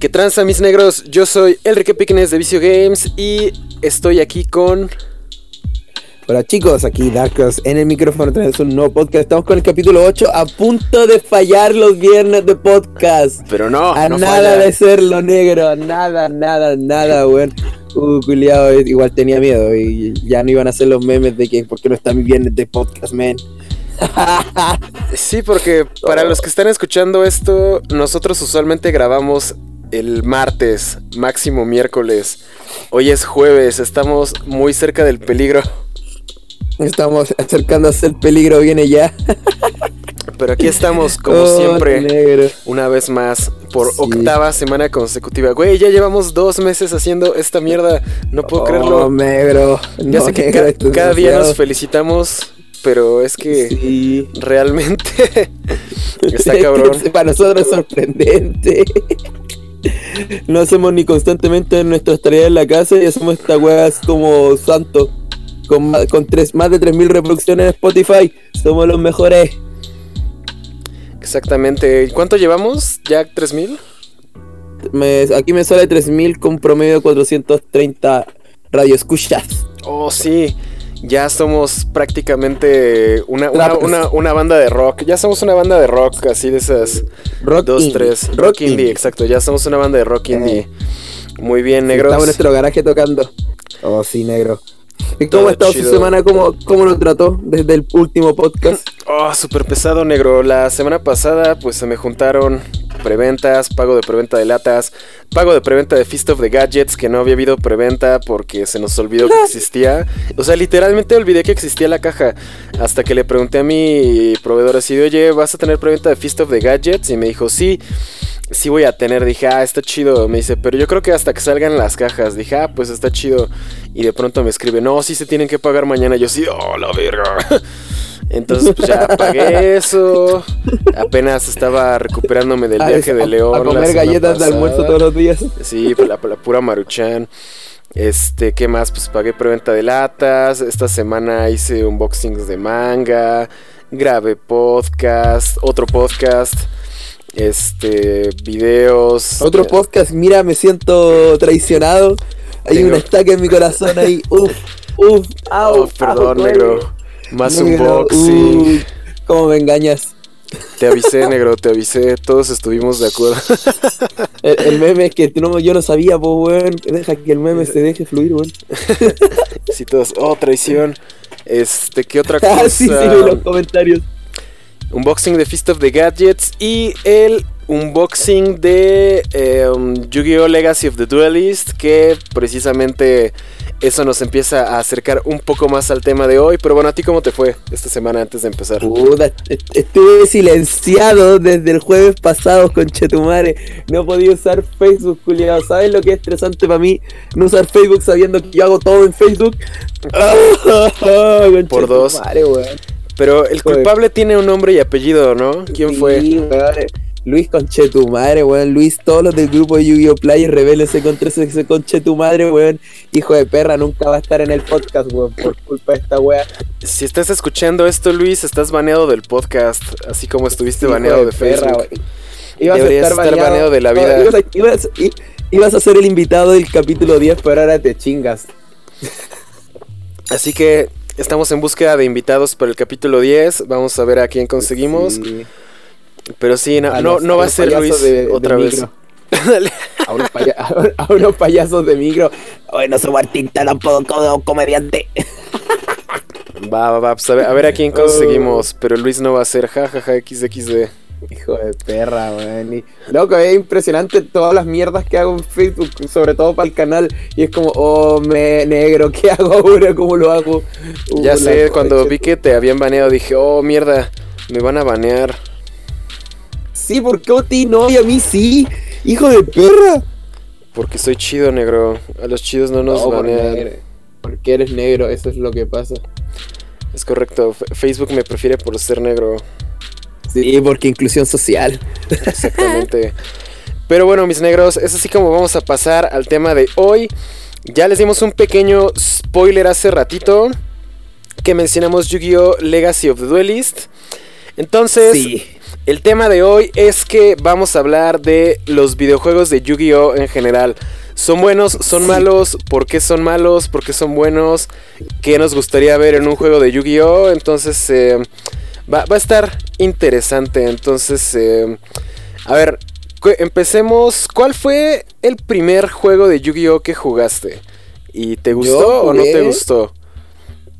¿Qué tranza mis negros? Yo soy Enrique Picknes de Vicio Games y estoy aquí con... Hola chicos, aquí Darkos en el micrófono tenemos un nuevo podcast. Estamos con el capítulo 8 a punto de fallar los viernes de podcast. Pero no, A no nada falla. de serlo negro, nada, nada, nada, weón. Uh, culiao, eh, igual tenía miedo y ya no iban a hacer los memes de que por qué no está mi viernes de podcast, man. Sí, porque para los que están escuchando esto, nosotros usualmente grabamos el martes, máximo miércoles. Hoy es jueves, estamos muy cerca del peligro. Estamos acercándose el peligro, viene ya. Pero aquí estamos, como Oh, siempre, negro. una vez más, por Sí. octava semana consecutiva. Güey, ya llevamos dos meses haciendo esta mierda. No puedo Oh, creerlo. negro. Ya No, sé que negro, ca- cada día nos felicitamos, pero es que Sí. realmente está cabrón. Para nosotros es sorprendente. No hacemos ni constantemente nuestras tareas en la casa y hacemos esta weá así como santo. Con, con tres, más de 3.000 reproducciones en Spotify. Somos los mejores. Exactamente. ¿Y ¿Cuánto llevamos? ¿Ya 3000? Me- aquí me sale 3.000 con promedio de 430 radioescuchas. Oh, sí. Ya somos prácticamente una, una, una, una banda de rock. Ya somos una banda de rock, así de esas Rock dos, indie. tres. Rock, Rock indie, indie. exacto. Ya somos una banda de rock indie. Eh. Muy bien, negros. Estamos en nuestro garaje tocando. Oh, sí, negro. ¿Y cómo ha estado su semana? ¿Cómo, ¿Cómo lo trató desde el último podcast? Oh, súper pesado, negro. La semana pasada, pues se me juntaron preventas, pago de preventa de latas, pago de preventa de Fist of the Gadgets, que no había habido preventa porque se nos olvidó que existía. O sea, literalmente olvidé que existía la caja. Hasta que le pregunté a mi proveedor así oye, ¿vas a tener preventa de Fist of the Gadgets? Y me dijo, sí. Sí voy a tener, dije, ah, está chido. Me dice, pero yo creo que hasta que salgan las cajas. Dije, ah, pues está chido. Y de pronto me escribe, no, sí se tienen que pagar mañana. Yo sí, oh, la verga. Entonces, pues ya pagué eso. Apenas estaba recuperándome del viaje de León. A comer galletas de almuerzo todos los días. Sí, pues, la, la pura maruchan. Este, ¿qué más? Pues pagué preventa de latas. Esta semana hice unboxings de manga. Grabé podcast. Otro podcast. Este, videos. Otro eh, podcast, mira, me siento traicionado. Hay un estaca en mi corazón ahí. Uf, uf, au, Oh, perdón, au, negro. Más Negro, unboxing. uy, ¿Cómo me engañas? Te avisé, negro, te avisé. Todos estuvimos de acuerdo. El, el meme es que no, yo no sabía, pues, weón. Deja que el meme se deje fluir, weón. Sí, todos. Oh, traición. Este, ¿qué otra cosa? Ah, sí, sí, vi los comentarios. Unboxing de Fist of the Gadgets y el unboxing de eh, um, Yu-Gi-Oh! Legacy of the Duelist, que precisamente eso nos empieza a acercar un poco más al tema de hoy. Pero bueno, ¿a ti cómo te fue esta semana antes de empezar? Puta, est- estuve silenciado desde el jueves pasado con Chetumare. No podía usar Facebook, culiado. ¿Sabes lo que es estresante para mí? No usar Facebook sabiendo que yo hago todo en Facebook. Con Por dos. Pero el culpable tiene un nombre y apellido, ¿no? ¿Quién Sí, fue? Luis Conchetumadre, weón. Luis, todos los del grupo de Yu-Gi-Oh! Play, rebélense contra ese, ese Conchetumadre, weón. Hijo de perra, nunca va a estar en el podcast, weón, por culpa de esta wea. Si estás escuchando esto, Luis, estás baneado del podcast, así como estuviste Hijo baneado de, perra, Facebook. Ibas Deberías estar baneado de la no, vida. ibas, a, ibas- i- ibas a ser el invitado del capítulo 10, pero ahora te chingas. Así que estamos en búsqueda de invitados para el capítulo 10. Vamos a ver a quién conseguimos. Sí. Pero sí, no, no, va a ser Luis de- de otra vez. A unos, a- payasos de micro. Oye, no soy artista tampoco comediante. Va, va, va. pues a, ver, a ver a quién conseguimos. Pero Luis no va a ser jajaja XXD. Hijo de perra, weón. Loco, es impresionante todas las mierdas que hago en Facebook, sobre todo para el canal. Y es como, oh, me negro, ¿qué hago ahora? ¿Cómo lo hago? Uh, Ya la sé, cuando vi que te habían baneado dije, oh, mierda, me van a banear. Sí, ¿por qué a ti no? Y a mí sí. Hijo de perra. Porque soy chido, negro. A los chidos no nos No, banean. Porque eres negro, eso es lo que pasa. Es correcto. F- Facebook me prefiere por ser negro. Sí, porque inclusión social. Exactamente. Pero bueno, mis negros, es así como vamos a pasar al tema de hoy. Ya les dimos un pequeño spoiler hace ratito que mencionamos Yu-Gi-Oh! Legacy of the Duelist. Entonces, Sí. El tema de hoy es que vamos a hablar de los videojuegos de Yu-Gi-Oh en general. ¿Son buenos? ¿Son malos? ¿Por qué son malos? ¿Por qué son buenos? ¿Qué nos gustaría ver en un juego de Yu-Gi-Oh? Entonces, eh, va, a estar interesante. Entonces, eh, a ver, empecemos. ¿Cuál fue el primer juego de Yu-Gi-Oh que jugaste? ¿Y te gustó o no te gustó?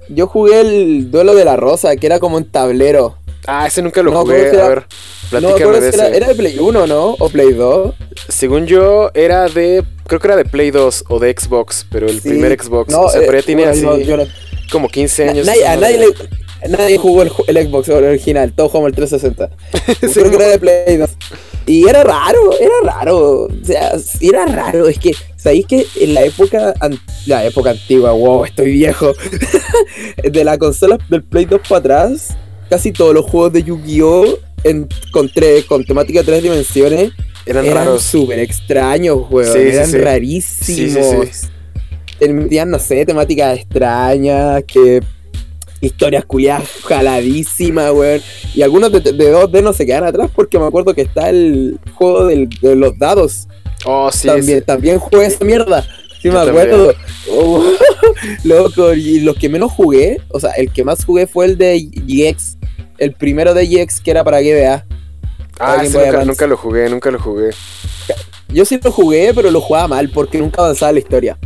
Yo jugué el duelo de la rosa, que era como un tablero. Ah, ese nunca lo jugué. A ver, platícame de ese. Era, de Play 1, ¿no? ¿O Play 2? Según yo, era de. Creo que era de Play 2 o de Xbox, pero el primer Xbox. No, o sea, pero ya eh, tenía así. como 15 años. a nadie, nadie jugó el, Xbox original, todo jugamos el 360. creo que era de Play 2. Y era raro, era raro. O sea, era raro. Es que, ¿sabéis que en la época, la época antigua, wow, estoy viejo, de la consola del Play 2 para atrás, casi todos los juegos de Yu-Gi-Oh! Con, con temática de tres dimensiones eran, raros. súper extraños, juegos. eran rarísimos. Tenían, no sé, temáticas extrañas, que historias culiadas jaladísimas, weón. Y algunos de, 2D no se quedan atrás porque me acuerdo que está el juego de los dados. Oh, sí. También, también jugué esa mierda. Sí, me acuerdo. Oh, loco, y los que menos jugué, o sea, el que más jugué fue el de GX. El primero de GX que era para GBA. Ah, nunca, nunca, lo jugué, nunca lo jugué. Yo sí lo jugué, pero lo jugaba mal porque nunca avanzaba la historia.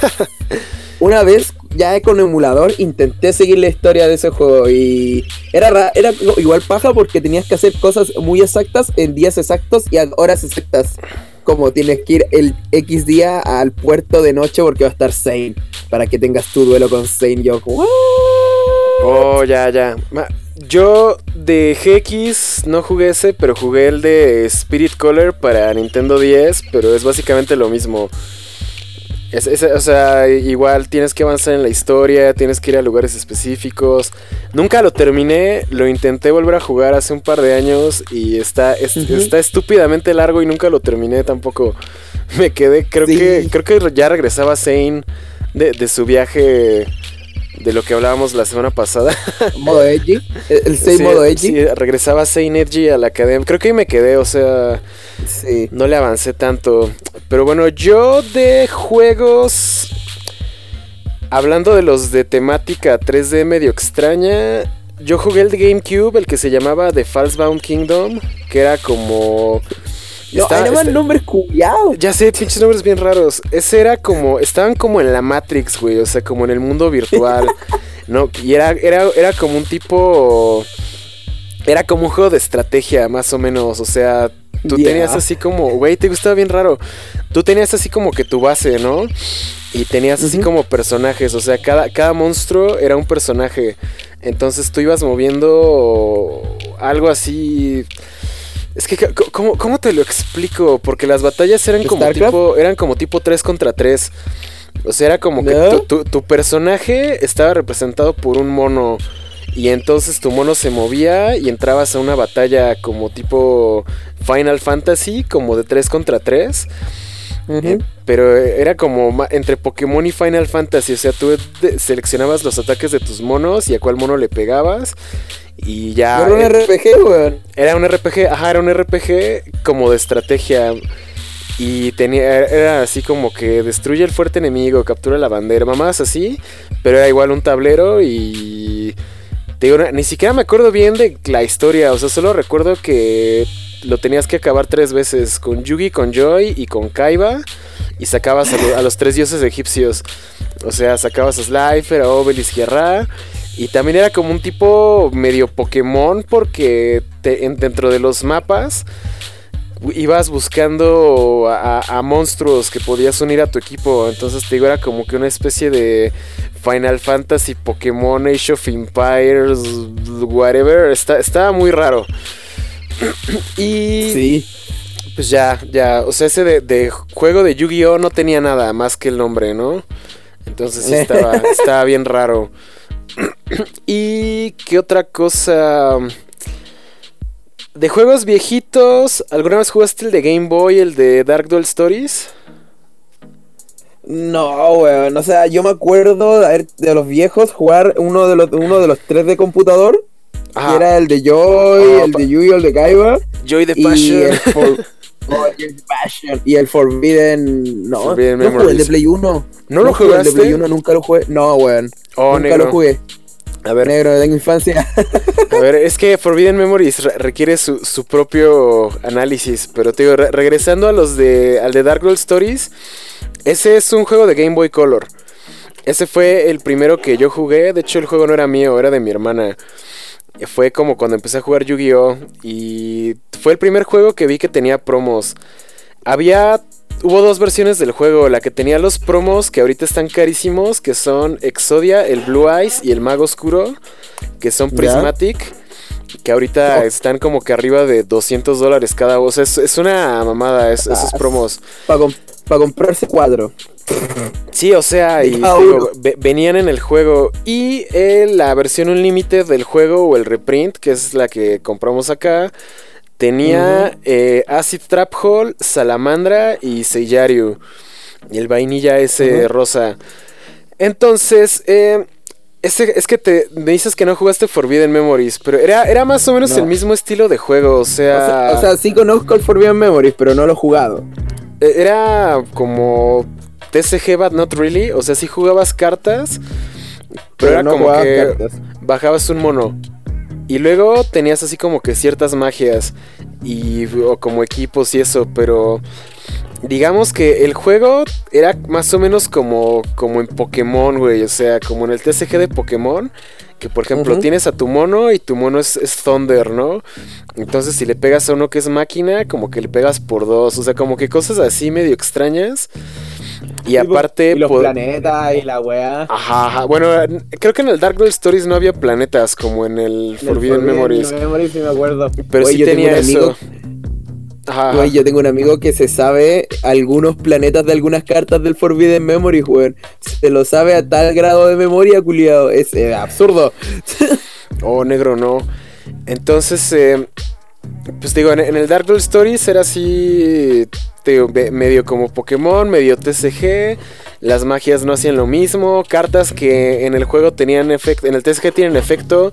Una vez, ya con emulador, intenté seguir la historia de ese juego y era, era igual paja porque tenías que hacer cosas muy exactas en días exactos y a horas exactas como tienes que ir el X día al puerto de noche porque va a estar Zane. Para que tengas tu duelo con Zane. Yo, Oh, ya, ya. Yo de GX no jugué ese, pero jugué el de Spirit Color para Nintendo 10, pero es básicamente lo mismo. o sea, igual tienes que avanzar en la historia, tienes que ir a lugares específicos. Nunca lo terminé, lo intenté volver a jugar hace un par de años y está, está estúpidamente largo y nunca lo terminé tampoco. Me quedé, creo que creo que ya regresaba Zane de, de su viaje de lo que hablábamos la semana pasada. ¿Modo Edgy? ¿El 6 modo Edgy? Sí, regresaba Zane Edgy a la academia. Creo que ahí me quedé, o sea. Sí. No le avancé tanto. Pero bueno, yo de juegos. Hablando de los de temática 3D medio extraña. Yo jugué el de GameCube, el que se llamaba The Falsebound Kingdom. Que era como. No, está, este, nombres culiados. Ya sé, pinches nombres bien raros. Ese era como. Estaban como en la Matrix, güey. O sea, como en el mundo virtual. ¿No? Y era, era, era como un tipo. Era como un juego de estrategia, más o menos. O sea, tú tenías así como. Güey, te gustaba bien raro. Tú tenías así como que tu base, ¿no? Y tenías así como personajes. O sea, cada, cada monstruo era un personaje. Entonces tú ibas moviendo algo así es que, ¿cómo, te lo explico? Porque las batallas eran como tipo, eran como tipo 3 contra 3. O sea, era como que tu, personaje estaba representado por un mono. Y entonces tu mono se movía y entrabas a una batalla como tipo Final Fantasy, como de 3 contra 3. Eh, pero era como entre Pokémon y Final Fantasy. O sea, tú seleccionabas los ataques de tus monos y a cuál mono le pegabas. Y ya. Era un RPG, weón. Era un RPG, ajá, era un RPG como de estrategia. Y tenía, era así como que destruye el fuerte enemigo, captura la bandera, mamás así. Pero era igual un tablero y. Te digo, ni siquiera me acuerdo bien de la historia. O sea, solo recuerdo que lo tenías que acabar tres veces: con Yugi, con Joy y con Kaiba. Y sacabas a, los tres dioses egipcios. O sea, sacabas a Slifer, a Obelisk y a. Y también era como un tipo medio Pokémon porque dentro de los mapas ibas buscando a, monstruos que podías unir a tu equipo. Entonces te digo, era como que una especie de Final Fantasy, Pokémon, Age of Empires, whatever. estaba muy raro. y... Sí. Pues ya, ya, o sea, ese de, de juego de Yu-Gi-Oh no tenía nada más que el nombre, ¿no? Entonces sí estaba, estaba bien raro. ¿Y qué otra cosa? De juegos viejitos, ¿alguna vez jugaste el de Game Boy, el de Dark Duel Stories? No, weón. O sea, yo me acuerdo de, los viejos jugar uno de los, uno de los tres de computador. Era el de Joy, Oh, el de Yu-Gi-Oh, el de Kaiba. Joy the Y Passion. el, oh, Joy the Passion. y el Forbidden. No, Forbidden no jugué el de. Play 1. ¿No lo jugué El de jugaste? Play 1 nunca lo jugué. No, weón. Oh, nunca negro. lo jugué. A ver, Negro, de infancia. a ver, es que Forbidden Memories re- requiere su, su propio análisis. Pero te digo, re- regresando a los de. al de Dark World Stories. Ese es un juego de Game Boy Color. Ese fue el primero que yo jugué. De hecho, el juego no era mío, era de mi hermana. Fue como cuando empecé a jugar Yu-Gi-Oh! Y fue el primer juego que vi que tenía promos. Había. Hubo dos versiones del juego. La que tenía los promos que ahorita están carísimos. Que son Exodia, el Blue Eyes y el Mago Oscuro. Que son Ya. Prismatic. Que ahorita Oh. están como que arriba de 200 dólares cada voz. Es, es una mamada es- esos promos. Para comprarse cuadro. Sí, o sea, y digo, venían en el juego. Y eh, la versión Unlimited del juego o el reprint, que es la que compramos acá, tenía eh, Acid Trap Hole, Salamandra y Seiyariu. Y el vainilla ese rosa. Entonces, eh, ese, es que te me dices que no jugaste Forbidden Memories, pero era, era más o menos No. el mismo estilo de juego, o O sea, sea, o sea, sí conozco el Forbidden Memories, pero no lo he jugado. Eh, era como TCG, but not really, o sea, sí jugabas cartas, pero, era no como que cartas. bajabas un mono. Y luego tenías así como que ciertas magias y o como equipos y eso, pero digamos que el juego era más o menos como como en Pokémon, güey, o sea, como en el TCG de Pokémon, que por ejemplo tienes a tu mono y tu mono es, es Thunder, ¿no? Entonces si le pegas a uno que es máquina, como que le pegas por dos, o sea, como que cosas así medio extrañas. Y aparte... Y los planetas y la weá. Ajá, ajá. Bueno, creo que en el Dark World Stories no había planetas como en el En el Forbidden Memories. Memories sí me acuerdo. Pero sí tenía amigo- eso. Ajá. ajá. Güey, yo tengo un amigo que se sabe algunos planetas de algunas cartas del Forbidden Memories, weón. Se lo sabe a tal grado de memoria, culiado. Es eh, absurdo. Oh, negro, no. Entonces, eh, pues digo, en, en el Dark World Stories era así, digo, medio como Pokémon, medio TCG. Las magias no hacían lo mismo. Cartas que en el juego tenían efecto, en el TCG tienen efecto,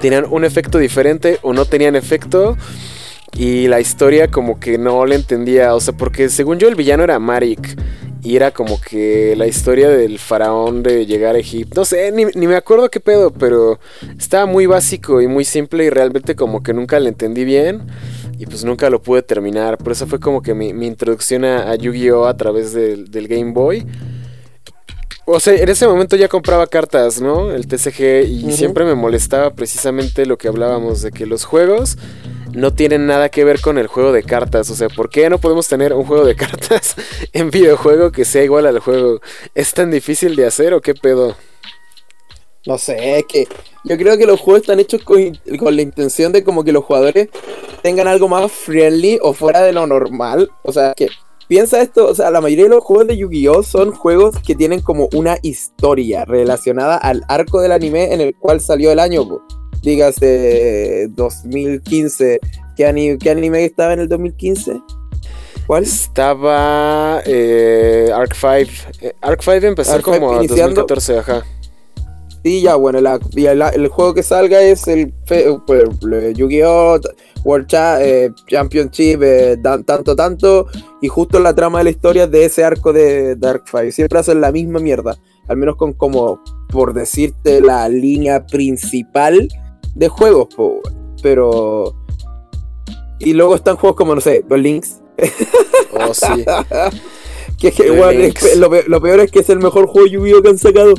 tenían un efecto diferente o no tenían efecto. Y la historia como que no le entendía, o sea, porque según yo el villano era Marik. Y era como que la historia del faraón de llegar a Egipto. No sé, ni, ni me acuerdo qué pedo, pero estaba muy básico y muy simple y realmente como que nunca le entendí bien. Y pues nunca lo pude terminar. Por eso fue como que mi, mi introducción a, a Yu-Gi-Oh! a través del, del Game Boy. O sea, en ese momento ya compraba cartas, ¿no? El TCG y siempre me molestaba precisamente lo que hablábamos de que los juegos no tienen nada que ver con el juego de cartas. O sea, ¿por qué no podemos tener un juego de cartas en videojuego que sea igual al juego? ¿Es tan difícil de hacer o qué pedo? No sé, es que yo creo que los juegos están hechos con, con la intención de como que los jugadores tengan algo más friendly o fuera de lo normal. O sea, que piensa esto, o sea, la mayoría de los juegos de Yu-Gi-Oh son juegos que tienen como una historia relacionada al arco del anime en el cual salió el año. po. Dígase 2015. ¿Qué, ani- qué anime estaba en el 2015? ¿Cuál? Estaba eh, Arc 5. Eh, Arc 5 empezó Arc 5 como en iniciando. 2014, ajá. Sí, ya, bueno, la- y el, juego que salga es el, pues, el Yu-Gi-Oh! World Cha- eh, Championship, eh, tanto, tanto, y justo la trama de la historia de ese arco de Dark Five. Siempre hacen la misma mierda, al menos con como, por decirte, la línea principal de juegos, po, pero... Y luego están juegos como, no sé, los Links. Oh, sí. que, es que, es- lo, lo peor es que es el mejor juego Yu-Gi-Oh! que han sacado.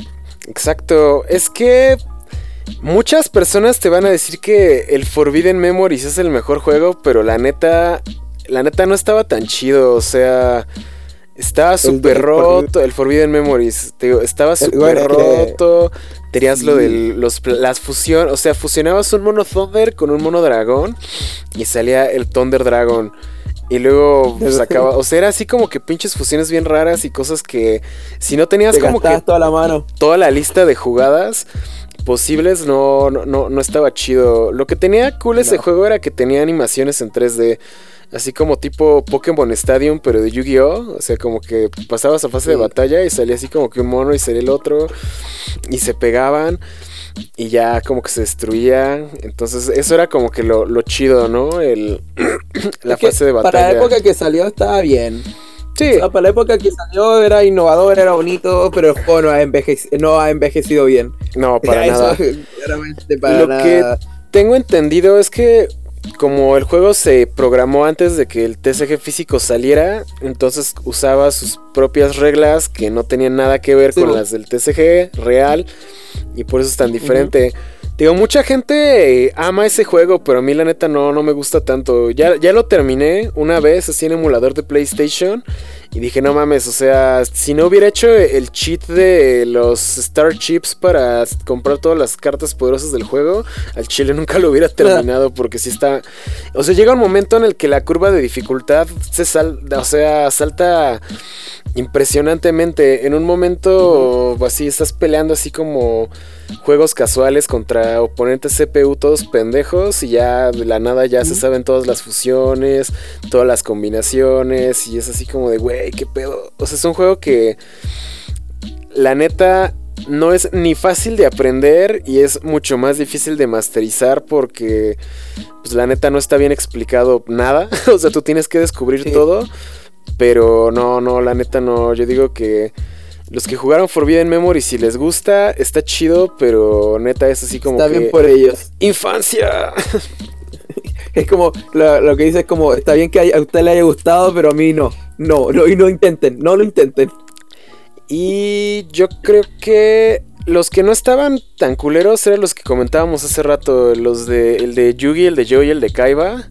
Exacto. Es que muchas personas te van a decir que el Forbidden Memories es el mejor juego, pero la neta, la neta no estaba tan chido. O sea, estaba súper roto. El Forbidden Memories, te digo, estaba súper que- roto. Tenías lo de los, las fusión, o sea, fusionabas un mono Thunder con un mono dragón y salía el Thunder Dragon. Y luego sacaba, o sea, era así como que pinches fusiones bien raras y cosas que si no tenías Te como que toda la mano. toda la lista de jugadas posibles no, no, no, no estaba chido. Lo que tenía cool ese No. juego era que tenía animaciones en 3D. Así como tipo Pokémon Stadium, pero de Yu-Gi-Oh! O sea, como que pasabas a fase de batalla y salía así como que un mono y salía el otro. Y se pegaban. Y ya como que se destruía. Entonces eso era como que lo, lo chido, ¿no? El, la fase de batalla. Para la época que salió estaba bien. Sí. para la época que salió era innovador, era bonito, pero el juego no ha, envejecido, no ha envejecido bien. No, para Eso, nada. claramente para Lo nada. que tengo entendido es que como el juego se programó antes de que el TCG físico saliera, entonces usaba sus propias reglas que no tenían nada que ver Sí, con las del TCG real y por eso es tan diferente. Digo, mucha gente eh, ama ese juego, pero a mí la neta no, no me gusta tanto. Ya, ya lo terminé una vez así en emulador de PlayStation y dije, no mames, o sea, si no hubiera hecho el cheat de los Star Chips para comprar todas las cartas poderosas del juego, al chile nunca lo hubiera terminado porque si está... O sea, llega un momento en el que la curva de dificultad se sal, o sea, salta impresionantemente. En un momento así estás peleando así como juegos casuales contra oponentes CPU todos pendejos y ya de la nada ya se saben todas las fusiones, todas las combinaciones y es así como de, güey, qué pedo. O sea, es un juego que la neta no es ni fácil de aprender y es mucho más difícil de masterizar porque pues la neta no está bien explicado nada. o sea, tú tienes que descubrir Sí. todo. Pero no, no, la neta no. Yo digo que los que jugaron Forbidden Memory, si les gusta, está chido, pero neta es así como Está que... bien por ellos. ¡Infancia! Es como, lo, lo que dice es como, está bien que a usted le haya gustado, pero a mí no. No, no, y no intenten, no lo intenten. Y yo creo que los que no estaban tan culeros eran los que comentábamos hace rato, los de el de Yugi, el de Joey, el de Kaiba,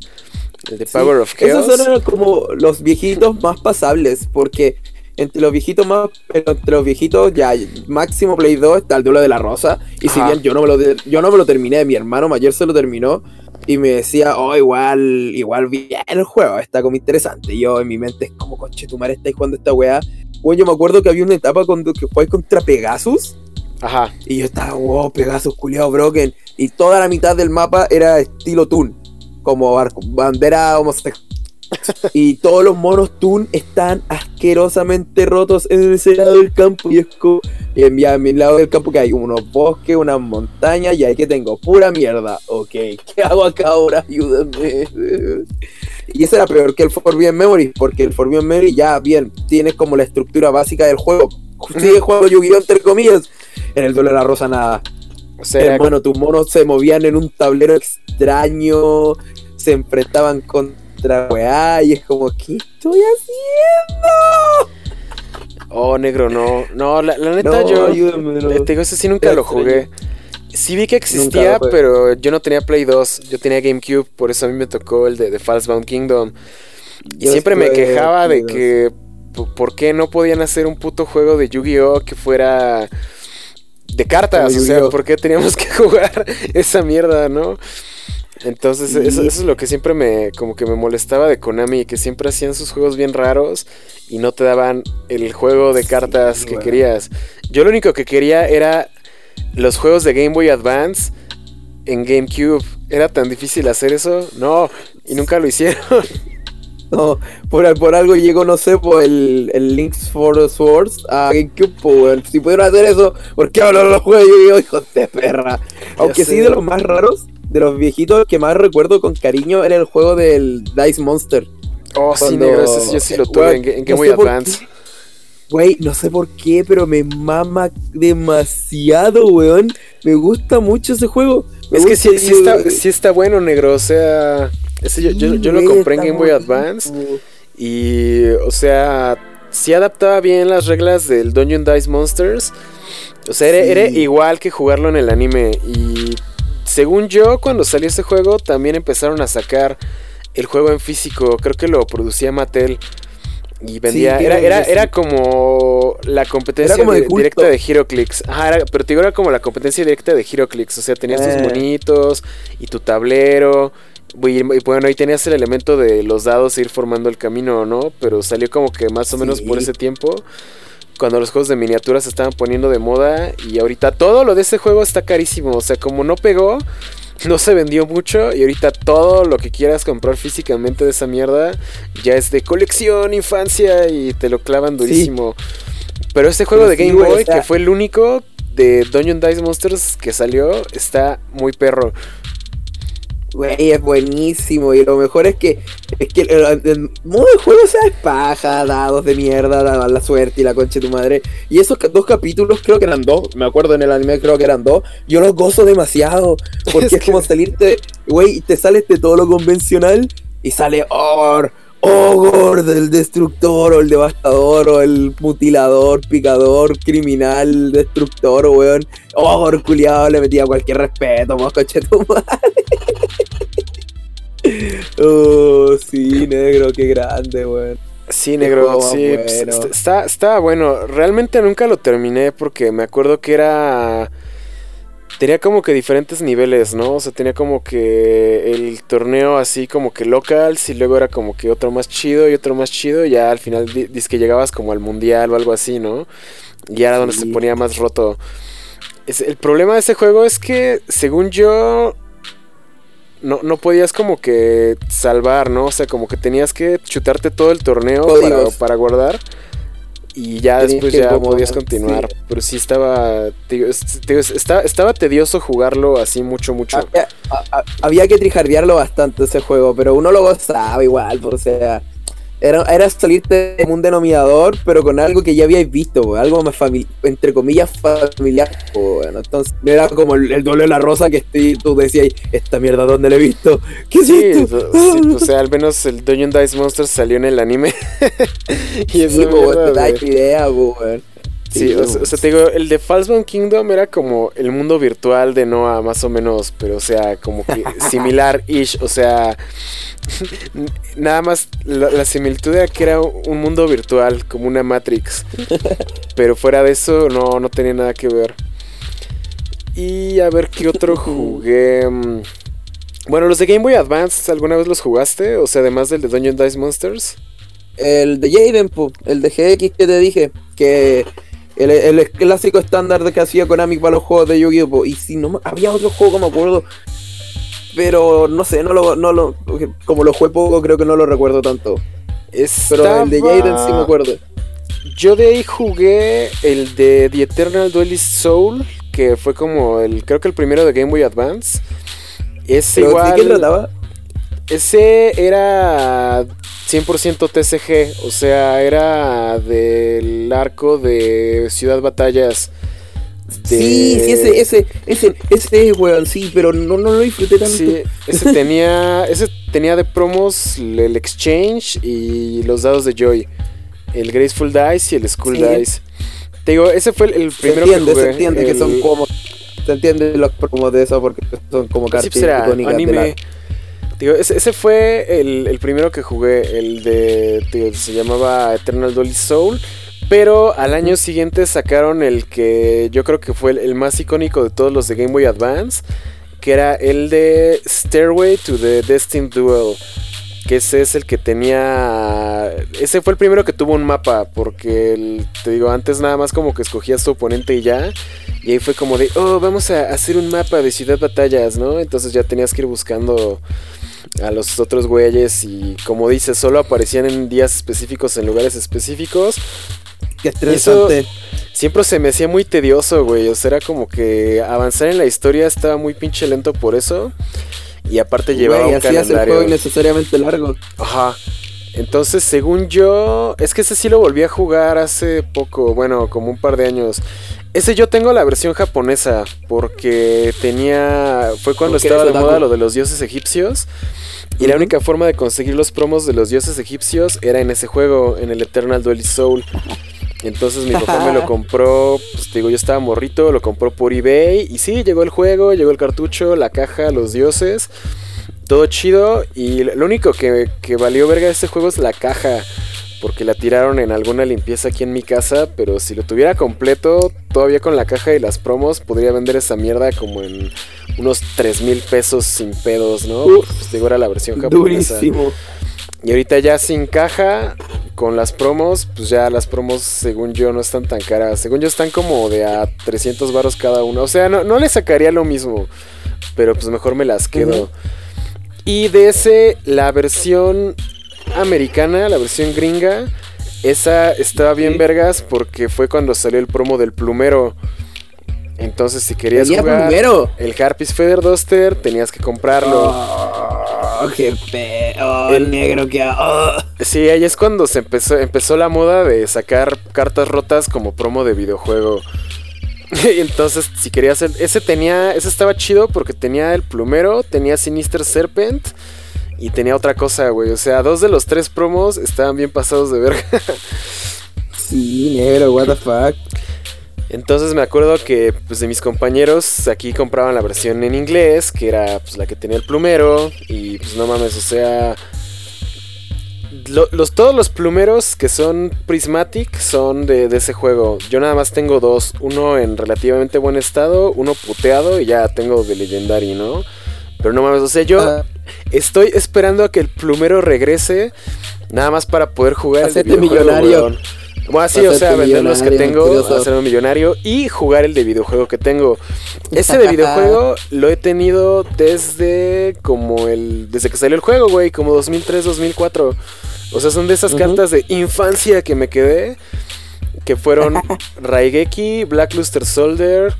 el de Power of Chaos. Esos eran como los viejitos más pasables, porque entre los viejitos más, pero entre los viejitos ya máximo Play 2 está el duelo de la rosa. Y si Ajá. bien yo no me lo yo no me lo terminé, mi hermano mayor se lo terminó. Y me decía, oh, igual, igual bien el juego, está como interesante. Y yo en mi mente es como, conche, tu madre estáis jugando esta weá. Bueno, yo me acuerdo que había una etapa cuando que jugáis contra Pegasus. Ajá. Y yo estaba, wow, Pegasus, culiado, broken. Y toda la mitad del mapa era estilo Toon. Como bandera homosexual. y todos los monos Toon están asquerosamente rotos en ese lado del campo. Y es como, en, mi- lado del campo que hay unos bosques, unas montañas. Y ahí que tengo pura mierda. Ok, ¿qué hago acá ahora? Ayúdenme. Y ese era peor que el Forbidden Memory. Porque el Forbidden Memory ya, bien, tienes como la estructura básica del juego. Sigue jugando Yu-Gi-Oh! entre comillas. En el de la rosa nada. O sea, Eh, bueno, tus monos se movían en un tablero extraño, se enfrentaban contra weá y es como, ¿qué estoy haciendo? Oh, negro, no. No, la, la neta No, yo... ayúdame, no. Te digo, ese sí nunca Te lo extraño. jugué. Sí vi que existía, pero yo no tenía Play 2. Yo tenía GameCube, por eso a mí me tocó el de, de Falsebound Kingdom. Y Yo siempre me quejaba de que... ¿Por qué no podían hacer un puto juego de Yu-Gi-Oh! que fuera... De cartas, o sea. ¿por qué teníamos que jugar esa mierda, no? Entonces, eso, eso es lo que siempre me, como que me molestaba de Konami, que siempre hacían sus juegos bien raros y no te daban el juego de Sí, cartas que querías. Yo lo único que quería era los juegos de Game Boy Advance en GameCube. ¿Era tan difícil hacer eso? No, y nunca lo hicieron. No, por, por algo llegó, no sé, por el, el Links for Swords a GameCube, po, weón. Si pudieron hacer eso, ¿por qué hablan los juegos de Yu-Gi-Oh, hijos de perra? Aunque sí, de los más raros, de los viejitos que más recuerdo con cariño, era el juego del Dice Monster. Oh, sí, Cuando- negro, ese sí, yo sí lo tuve en, en no Game Boy sé por Advance. Güey, no sé por qué, pero me mama demasiado, weón. Me gusta mucho ese juego. Me Es que sí, sí yo- está, sí está bueno, negro. O sea, ese yo, yo- yo lo compré en Game Boy. Advance. Y, o sea, sí adaptaba bien las reglas del Dungeon Dice Monsters. O sea, era, Sí. era igual que jugarlo en el anime. Y según yo, cuando salió este juego, también empezaron a sacar el juego en físico. Creo que lo producía Mattel. Y vendía. Sí, era, era, era como la competencia Era como de directa de HeroClix. Ajá, pero te digo, era como la competencia directa de HeroClix. O sea, tenías tus Eh. monitos y tu tablero. Y, bueno, ahí tenías el elemento de los dados e ir formando el camino, ¿no? Pero salió como que más o menos por ese tiempo. Cuando los juegos de miniaturas se estaban poniendo de moda. Y ahorita todo lo de ese juego está carísimo. O sea, como no pegó, no se vendió mucho. Y ahorita todo lo que quieras comprar físicamente de esa mierda ya es de colección, infancia. Y te lo clavan durísimo. Pero este juego Pero de Game Boy, o que fue el único, de Dungeon Dice Monsters que salió está muy perro. Güey, es buenísimo. Y lo mejor es que, es que el, modo de juego sea es paja, dados de mierda, la, la suerte y la concha de tu madre. Y esos dos capítulos, creo que eran dos, me acuerdo en el anime, creo que eran dos. Yo los gozo demasiado. Porque es, como salirte, güey, te sales de todo lo convencional y sale Or. Ogor del destructor o el devastador o el mutilador, picador, criminal, destructor, weón. Ogor culiado le metía cualquier respeto, más coche tu madre. Oh, sí, negro, qué grande, weón. Sí, negro, sí. Pues, está, está bueno. Realmente nunca lo terminé porque me acuerdo que era tenía como que diferentes niveles, ¿no? O sea, tenía como que el torneo así como que locals y luego era como que otro más chido y otro más chido y ya al final dices que llegabas como al mundial o algo así, ¿no? Y era donde se ponía más roto. el problema de ese juego es que, según yo, no, no, podías como que salvar, ¿no? O sea, como que tenías que chutarte todo el torneo para, para, guardar y ya después ya podías continuar. Pero sí estaba, estaba, tedioso jugarlo así mucho, mucho. Había, que trijardearlo bastante ese juego, pero uno lo gozaba igual, o sea, era, era salirte de un denominador, pero con algo que ya habíais visto, algo más entre comillas familiar. Bueno, entonces era como el, doble de la rosa que tú decías, esta mierda, ¿dónde la he visto? ¿Qué sí, o sea, al menos el Dungeon Dice Monsters salió en el anime. y eso te da idea, Sí, o, sea, te digo, el de Falsebone Kingdom era como el mundo virtual de Noah, más o menos, pero o sea, como que similar-ish, o sea, nada más la, similitud era que era un mundo virtual, como una Matrix, pero fuera de eso no, no tenía nada que ver. Y a ver qué otro jugué. Mm, bueno, los de Game Boy Advance, ¿alguna vez los jugaste? O sea, además del de Dungeon Dice Monsters. El de Jaden, el de GX que te dije, que el, clásico estándar de que hacía Konami para los juegos de Yu-Gi-Oh! Y si no había otro juego, me acuerdo. Pero no sé, no lo, no lo. Como lo jugué poco, creo que no lo recuerdo tanto. Pero el de Jaden sí me acuerdo. Yo de ahí jugué el de The Eternal Duelist Soul, que fue como el. Creo que el primero de Game Boy Advance. Es igual. ¿De qué trataba? Ese era 100% TCG, o sea, era del arco de Ciudad Batallas. Sí, sí, ese, ese, ese, ese, weón, sí, pero no, no lo disfruté tanto. Sí, ese tenía, ese tenía de promos el Exchange y los dados de Joy. El Graceful Dice y el School Dice. Te digo, ese fue el, primero que jugué. Se entiende que son como... Se entiende los promos de eso porque son como cartas sí, pues anime, ese, fue el, primero que jugué, el de, se llamaba Eternal Dolly Soul. Pero al año siguiente sacaron el que yo creo que fue el, más icónico de todos los de Game Boy Advance, que era el de Stairway to the Destined Duel. Que ese es el que tenía. Ese fue el primero que tuvo un mapa. Porque te digo, antes nada más como que escogías tu oponente y ya. Y ahí fue como de, oh, vamos a hacer un mapa de ciudad batallas, ¿no? Entonces ya tenías que ir buscando a los otros güeyes y como dices, solo aparecían en días específicos, en lugares específicos. Qué estresante. siempre se me hacía muy tedioso, güey. O sea, era como que avanzar en la historia estaba muy pinche lento por eso. Y aparte llevaba un calendario. el juego innecesariamente largo. Ajá. Entonces, según yo, es que ese sí lo volví a jugar hace poco, bueno, como un par de años. Ese yo tengo la versión japonesa porque tenía fue cuando estaba de moda lo de los dioses egipcios. Y la única forma de conseguir los promos de los dioses egipcios era en ese juego, en el Eternal Duelist Soul. Entonces mi papá me lo compró, pues te digo, yo estaba morrito, lo compró por eBay. Y sí, llegó el juego, llegó el cartucho, la caja, los dioses. Todo chido. Y lo único que, que valió verga de este juego es la caja porque la tiraron en alguna limpieza aquí en mi casa, pero si lo tuviera completo, todavía con la caja y las promos, podría vender esa mierda como en unos 3 mil pesos sin pedos, ¿no? pues digo, era la versión japonesa. Durísimo. Y ahorita ya sin caja, con las promos, pues ya las promos, según yo, no están tan caras. Según yo, están como de a 300 baros cada una. O sea, no, no le sacaría lo mismo, pero pues mejor me las quedo. Y de ese, la versión americana, la versión gringa, esa estaba bien vergas porque fue cuando salió el promo del plumero. Entonces, si querías Tenía jugar plumero. el Harpis Feather Duster, tenías que comprarlo. Oh, qué feo, El- negro que oh. Sí, ahí es cuando se empezó, empezó la moda de sacar cartas rotas como promo de videojuego. Y entonces, si querías el, ese tenía, ese estaba chido porque tenía el plumero, tenía Sinister Serpent y tenía otra cosa, güey. O sea, dos de los tres promos estaban bien pasados de verga. Sí, negro, what the fuck. Entonces me acuerdo que pues de mis compañeros aquí compraban la versión en inglés, que era pues la que tenía el plumero y pues no mames, o sea, lo- los todos los plumeros que son prismatic son de, de ese juego. Yo nada más tengo dos, uno en relativamente buen estado, uno puteado y ya tengo de legendary, ¿no? Pero no mames, o sea, yo Ah, estoy esperando a que el plumero regrese nada más para poder jugar videojuego, millonario. weón. Bueno, sí, o sea, vender los que tengo, curioso. hacerme millonario y jugar el de videojuego que tengo. Ese de videojuego lo he tenido desde como el desde que salió el juego, güey, como 2003, 2004. O sea, son de esas cartas de infancia que me quedé que fueron Raigeki, Black Luster Soldier,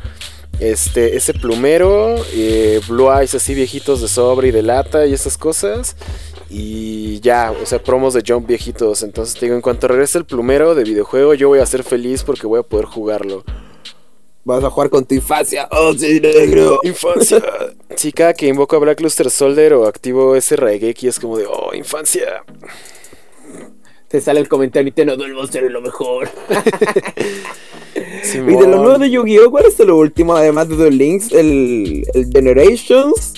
este, ese plumero, eh, Blue Eyes así viejitos de sobre y de lata y esas cosas. Y ya, o sea, promos de Jump viejitos. Entonces te digo, en cuanto regrese el plumero de videojuego, yo voy a ser feliz porque voy a poder jugarlo. Vas a jugar con tu infancia. Oh, sí, negro. Infancia. Sí, cada que invoco a Black Luster Soldier o activo ese Raigeki es como de, oh, infancia. Te sale el comentario y te no duermo ser lo mejor. Y de los nuevos de Yu-Gi-Oh, ¿cuál es lo último? Además de Duel Links, el, el Generations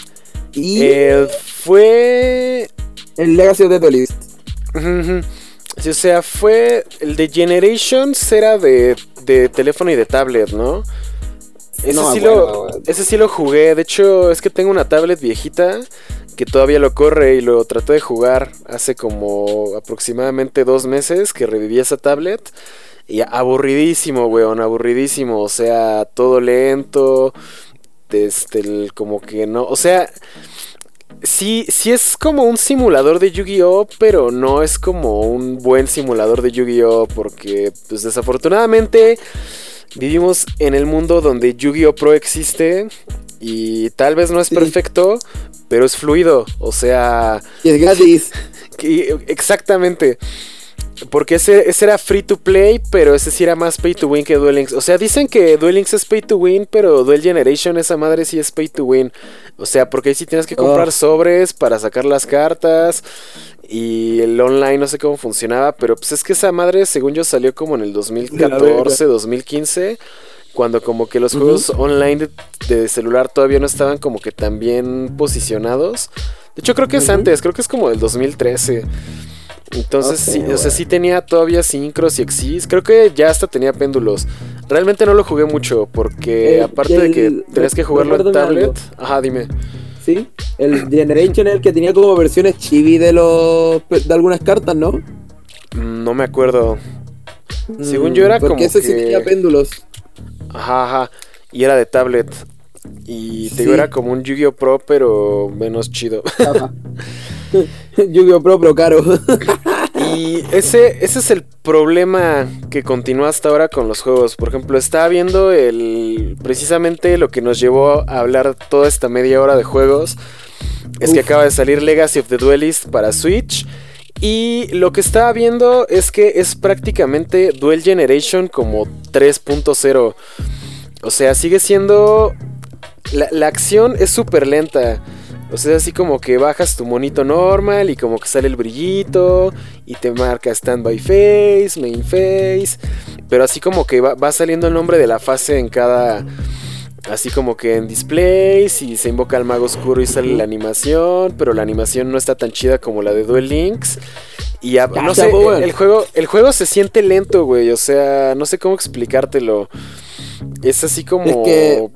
y Eh, fue el Legacy of the Duelist. Sí, o sea, fue. El de Generations era de, de teléfono y de tablet, ¿no? Ese, No sí lo, ese sí lo jugué. De hecho, es que tengo una tablet viejita que todavía lo corre y lo traté de jugar hace como aproximadamente dos meses que reviví esa tablet. Y aburridísimo, weón, aburridísimo. O sea, todo lento. Este, el- como que no. O sea, sí, sí es como un simulador de Yu-Gi-Oh, pero no es como un buen simulador de Yu-Gi-Oh, porque, pues desafortunadamente, vivimos en el mundo donde Yu-Gi-Oh Pro existe y tal vez no es Sí. perfecto, pero es fluido. O sea, Y es gratis. exactamente. Porque ese, ese era free to play, pero ese sí era más pay to win que Duel Links. O sea, dicen que Duel Links es pay to win, pero Duel Generation, esa madre sí es pay to win. O sea, porque ahí sí tienes que comprar Oh. sobres para sacar las cartas. Y el online no sé cómo funcionaba, pero pues es que esa madre, según yo, salió como en el 2014, 2015. Cuando como que los juegos online de, de celular todavía no estaban como que tan bien posicionados. De hecho, creo que es antes, creo que es como del 2013. Entonces, sí, o sea, sí tenía todavía sincros y exis. Creo que ya hasta tenía péndulos. Realmente no lo jugué mucho porque El- aparte de que tenías que jugarlo en tablet. algo. Ajá, dime. Sí. El Generation el que tenía como versiones chibi de los de algunas cartas, ¿no? Mm, No me acuerdo. Según Mm, yo era porque como ese sí que- tenía péndulos. Ajá, ajá. Y era de tablet. Y te digo, Sí. era como un Yu-Gi-Oh! Pro, pero menos chido. Ajá. Yu-Gi-Oh! Pro, pero caro. Y ese, ese es el problema que continúa hasta ahora con los juegos. Por ejemplo, estaba viendo el. precisamente lo que nos llevó a hablar toda esta media hora de juegos. Es que acaba de salir Legacy of the Duelist para Switch. Y lo que estaba viendo es que es prácticamente Duel Generation como 3.0. O sea, sigue siendo. La, la acción es súper lenta. O sea, así como que bajas tu monito normal y como que sale el brillito y te marca standby face, main face. Pero así como que va, va saliendo el nombre de la fase en cada. Así como que en displays y se invoca al mago oscuro y sale la animación, pero la animación no está tan chida como la de Duel Links. Y a- no sé, el, el juego, el juego se siente lento, güey. O sea, no sé cómo explicártelo. Es así como. Es que-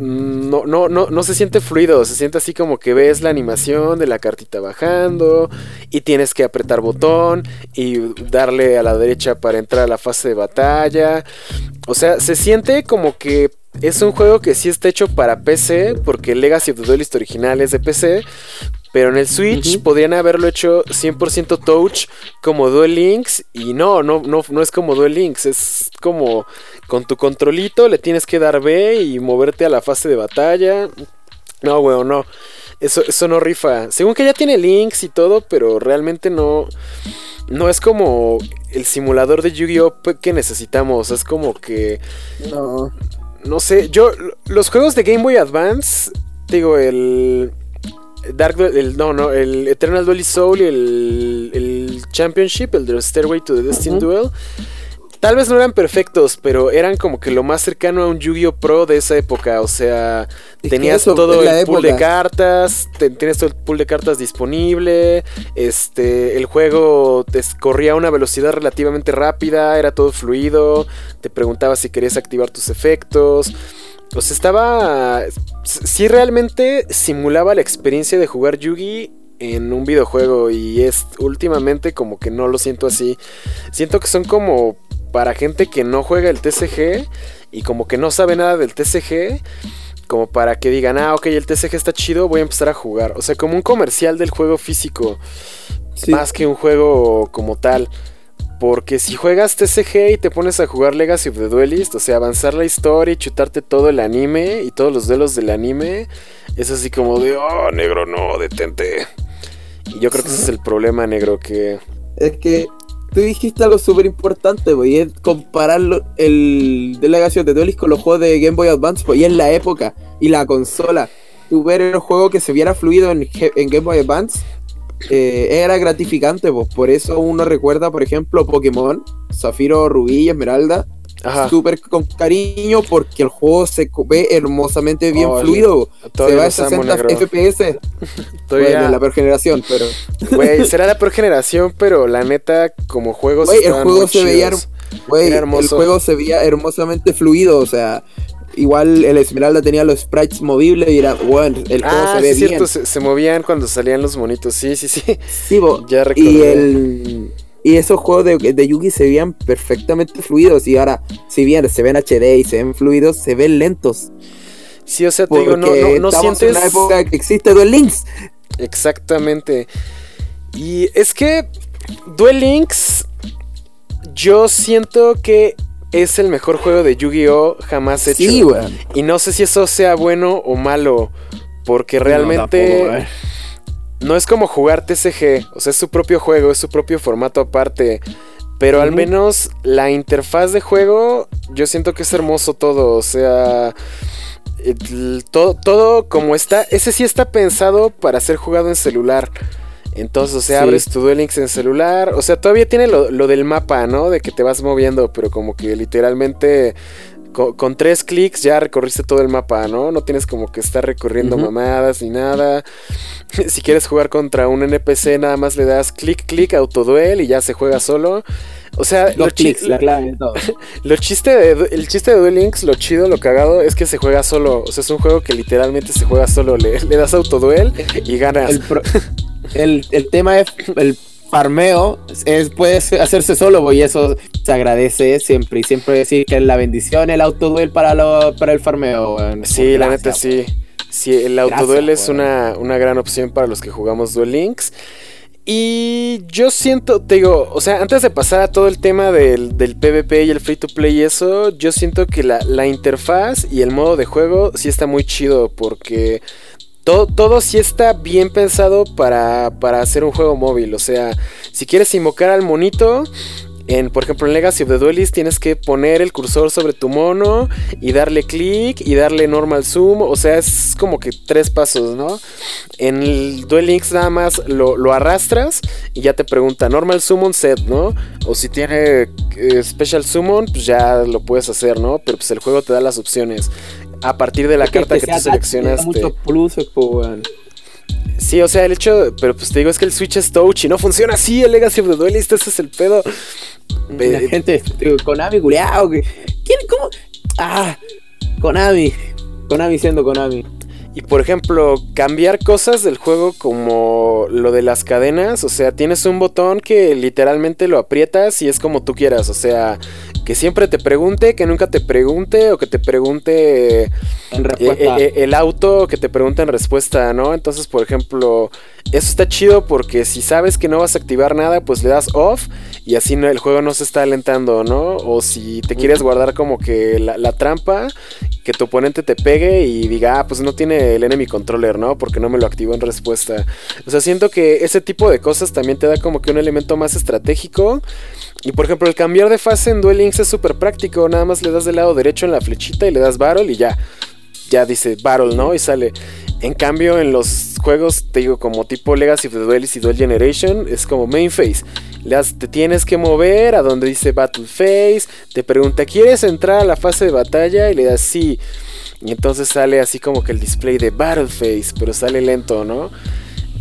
No, no, no, no se siente fluido, se siente así como que ves la animación de la cartita bajando y tienes que apretar botón y darle a la derecha para entrar a la fase de batalla. O sea, se siente como que es un juego que sí está hecho para PC, porque Legacy of the Duelist original es de PC, Pero en el Switch podrían haberlo hecho 100% touch como Duel Links. Y no, no, no, no es como Duel Links. Es como con tu controlito le tienes que dar B y moverte a la fase de batalla. No, weón, no. Eso, eso no rifa. Según que ya tiene links y todo, pero realmente no. No es como el simulador de Yu-Gi-Oh! que necesitamos. Es como que. No. No sé. Yo. Los juegos de Game Boy Advance. Digo, el. Dark el, no, no, el Eternal Duelist Soul y el, el Championship, el de Stairway to the Destiny Duel. Tal vez no eran perfectos, pero eran como que lo más cercano a un Yu-Gi-Oh! Pro de esa época. O sea, tenías todo el pool de cartas, tenías todo el pool de cartas disponible. Este, el juego corría a una velocidad relativamente rápida, era todo fluido. Te preguntaba si querías activar tus efectos. O sea, estaba. Sí, realmente simulaba la experiencia de jugar Yugi en un videojuego. Y es últimamente como que no lo siento así. Siento que son como para gente que no juega el TCG y como que no sabe nada del TCG. Como para que digan, ah, ok, el TCG está chido, voy a empezar a jugar. O sea, como un comercial del juego físico. Más que un juego como tal. Porque si juegas TCG y te pones a jugar Legacy of the Duelist, o sea, avanzar la historia y chutarte todo el anime y todos los duelos del anime, es así como de, oh, negro, no, detente. Y yo creo que ese es el problema, negro, que... Es que tú dijiste algo súper importante, y es comparar el de Legacy of the Duelist con los juegos de Game Boy Advance, pues, y en la época, y la consola. Tú ver el juego que se viera fluido en Game Boy Advance eh, era gratificante, pues por eso uno recuerda, por ejemplo, Pokémon, Zafiro, Rubí Esmeralda, súper con cariño porque el juego se ve hermosamente bien fluido. Se va a 60 FPS. Bueno, la peor generación, pero. Güey, será la peor generación, pero la neta, como juego el juego se veía. el juego se veía hermosamente fluido, o sea, igual el Esmeralda tenía los sprites movibles y era, bueno, el juego ah, se ve bien. Cierto, se, movían cuando salían los monitos, sí, sí, sí. Sí, ya Y el... Y esos juegos de, de, Yugi se veían perfectamente fluidos. Y ahora, si bien se ven HD y se ven fluidos, se ven lentos. Sí, o sea, te digo, no, no, sientes. en una época que existe Duel Links. Exactamente. Y es que Duel Links. Yo siento que es el mejor juego de Yu-Gi-Oh! jamás hecho. Sí, Y no sé si eso sea bueno o malo. Porque realmente. No, es como jugar TCG. O sea, es su propio juego, es su propio formato aparte. Pero al menos la interfaz de juego, yo siento que es hermoso todo. O sea. todo, todo como está. Ese sí está pensado para ser jugado en celular. Entonces, o sea, abres tu Duel Links en celular. O sea, todavía tiene lo, del mapa, ¿no? De que te vas moviendo, pero como que literalmente con, tres clics ya recorriste todo el mapa, ¿no? No tienes como que estar recorriendo mamadas ni nada. si quieres jugar contra un NPC, nada más le das clic, clic, autoduel y ya se juega solo. O sea, lo clics, la clave todo. lo chiste de, el chiste de Duel Links, lo chido, lo cagado, es que se juega solo. O sea, es un juego que literalmente se juega solo. Le, le das autoduel y ganas. El, el, tema es el farmeo es, puede hacerse solo y eso se agradece siempre y siempre decir que es la bendición el autoduel para lo, para el farmeo sí la neta sí. sí el autoduel es una, una, gran opción para los que jugamos Duel Links. Y yo siento, te digo, o sea, antes de pasar a todo el tema del, del PvP y el free to play y eso, yo siento que la, la interfaz y el modo de juego sí está muy chido porque todo, todo sí está bien pensado para, para hacer un juego móvil. O sea, si quieres invocar al monito, en, por ejemplo, en Legacy of the Duelist tienes que poner el cursor sobre tu mono y darle clic y darle normal zoom. O sea, es como que tres pasos, ¿no? En el Duel Links nada más lo, arrastras y ya te pregunta normal summon set, ¿no? O si tiene eh, special summon, pues ya lo puedes hacer, ¿no? Pero pues el juego te da las opciones a partir de la carta que, tú seleccionaste. Mucho Sí, o sea, el hecho, pero pues te digo, es que el Switch es touch y no funciona así el Legacy of the Duelist, ese es el pedo. La gente, Konami, culiao, ¿quién, cómo? Ah, Konami, Konami siendo Konami. Y por ejemplo, cambiar cosas del juego como lo de las cadenas, o sea, tienes un botón que literalmente lo aprietas y es como tú quieras, o sea, que siempre te pregunte, que nunca te pregunte, o que te pregunte eh, eh, eh, el auto, que te pregunte en respuesta, ¿no? Entonces, por ejemplo, eso está chido porque si sabes que no vas a activar nada, pues le das off y así no, el juego no se está alentando, ¿no? O si te quieres guardar como que la, la trampa, que tu oponente te pegue y diga, ah, pues no tiene el enemy controller, ¿no? Porque no me lo activó en respuesta. O sea, siento que ese tipo de cosas también te da como que un elemento más estratégico. Y por ejemplo, el cambiar de fase en Duel Links es súper práctico. Nada más le das del lado derecho en la flechita y le das Battle y ya. Ya dice Battle, ¿no? Y sale. En cambio, en los juegos, te digo, como tipo Legacy of the Duelist y Duel Generation, es como Main Phase. Le das- te tienes que mover a donde dice Battle Phase. Te pregunta, ¿quieres entrar a la fase de batalla? Y le das sí. Y entonces sale así como que el display de Battle Phase, pero sale lento, ¿no?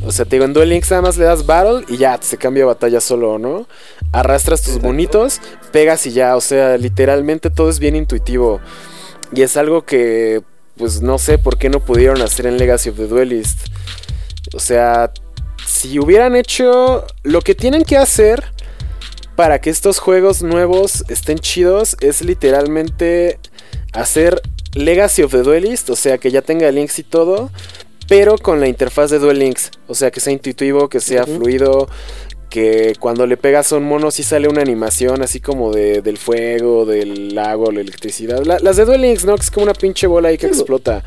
O sea, te digo, en Duel Links nada más le das Battle y ya se cambia batalla solo, ¿no? Arrastras tus bonitos, pegas y ya, o sea, literalmente todo es bien intuitivo. Y es algo que, pues no sé por qué no pudieron hacer en Legacy of the Duelist. O sea, si hubieran hecho lo que tienen que hacer para que estos juegos nuevos estén chidos, es literalmente hacer Legacy of the Duelist, o sea, que ya tenga links y todo, pero con la interfaz de Duel Links, o sea, que sea intuitivo, que sea fluido, que cuando le pegas a un mono sí sale una animación así como de, del fuego, del agua, la electricidad. La- las de Duel Links, ¿no? Que es como una pinche bola ahí que explota.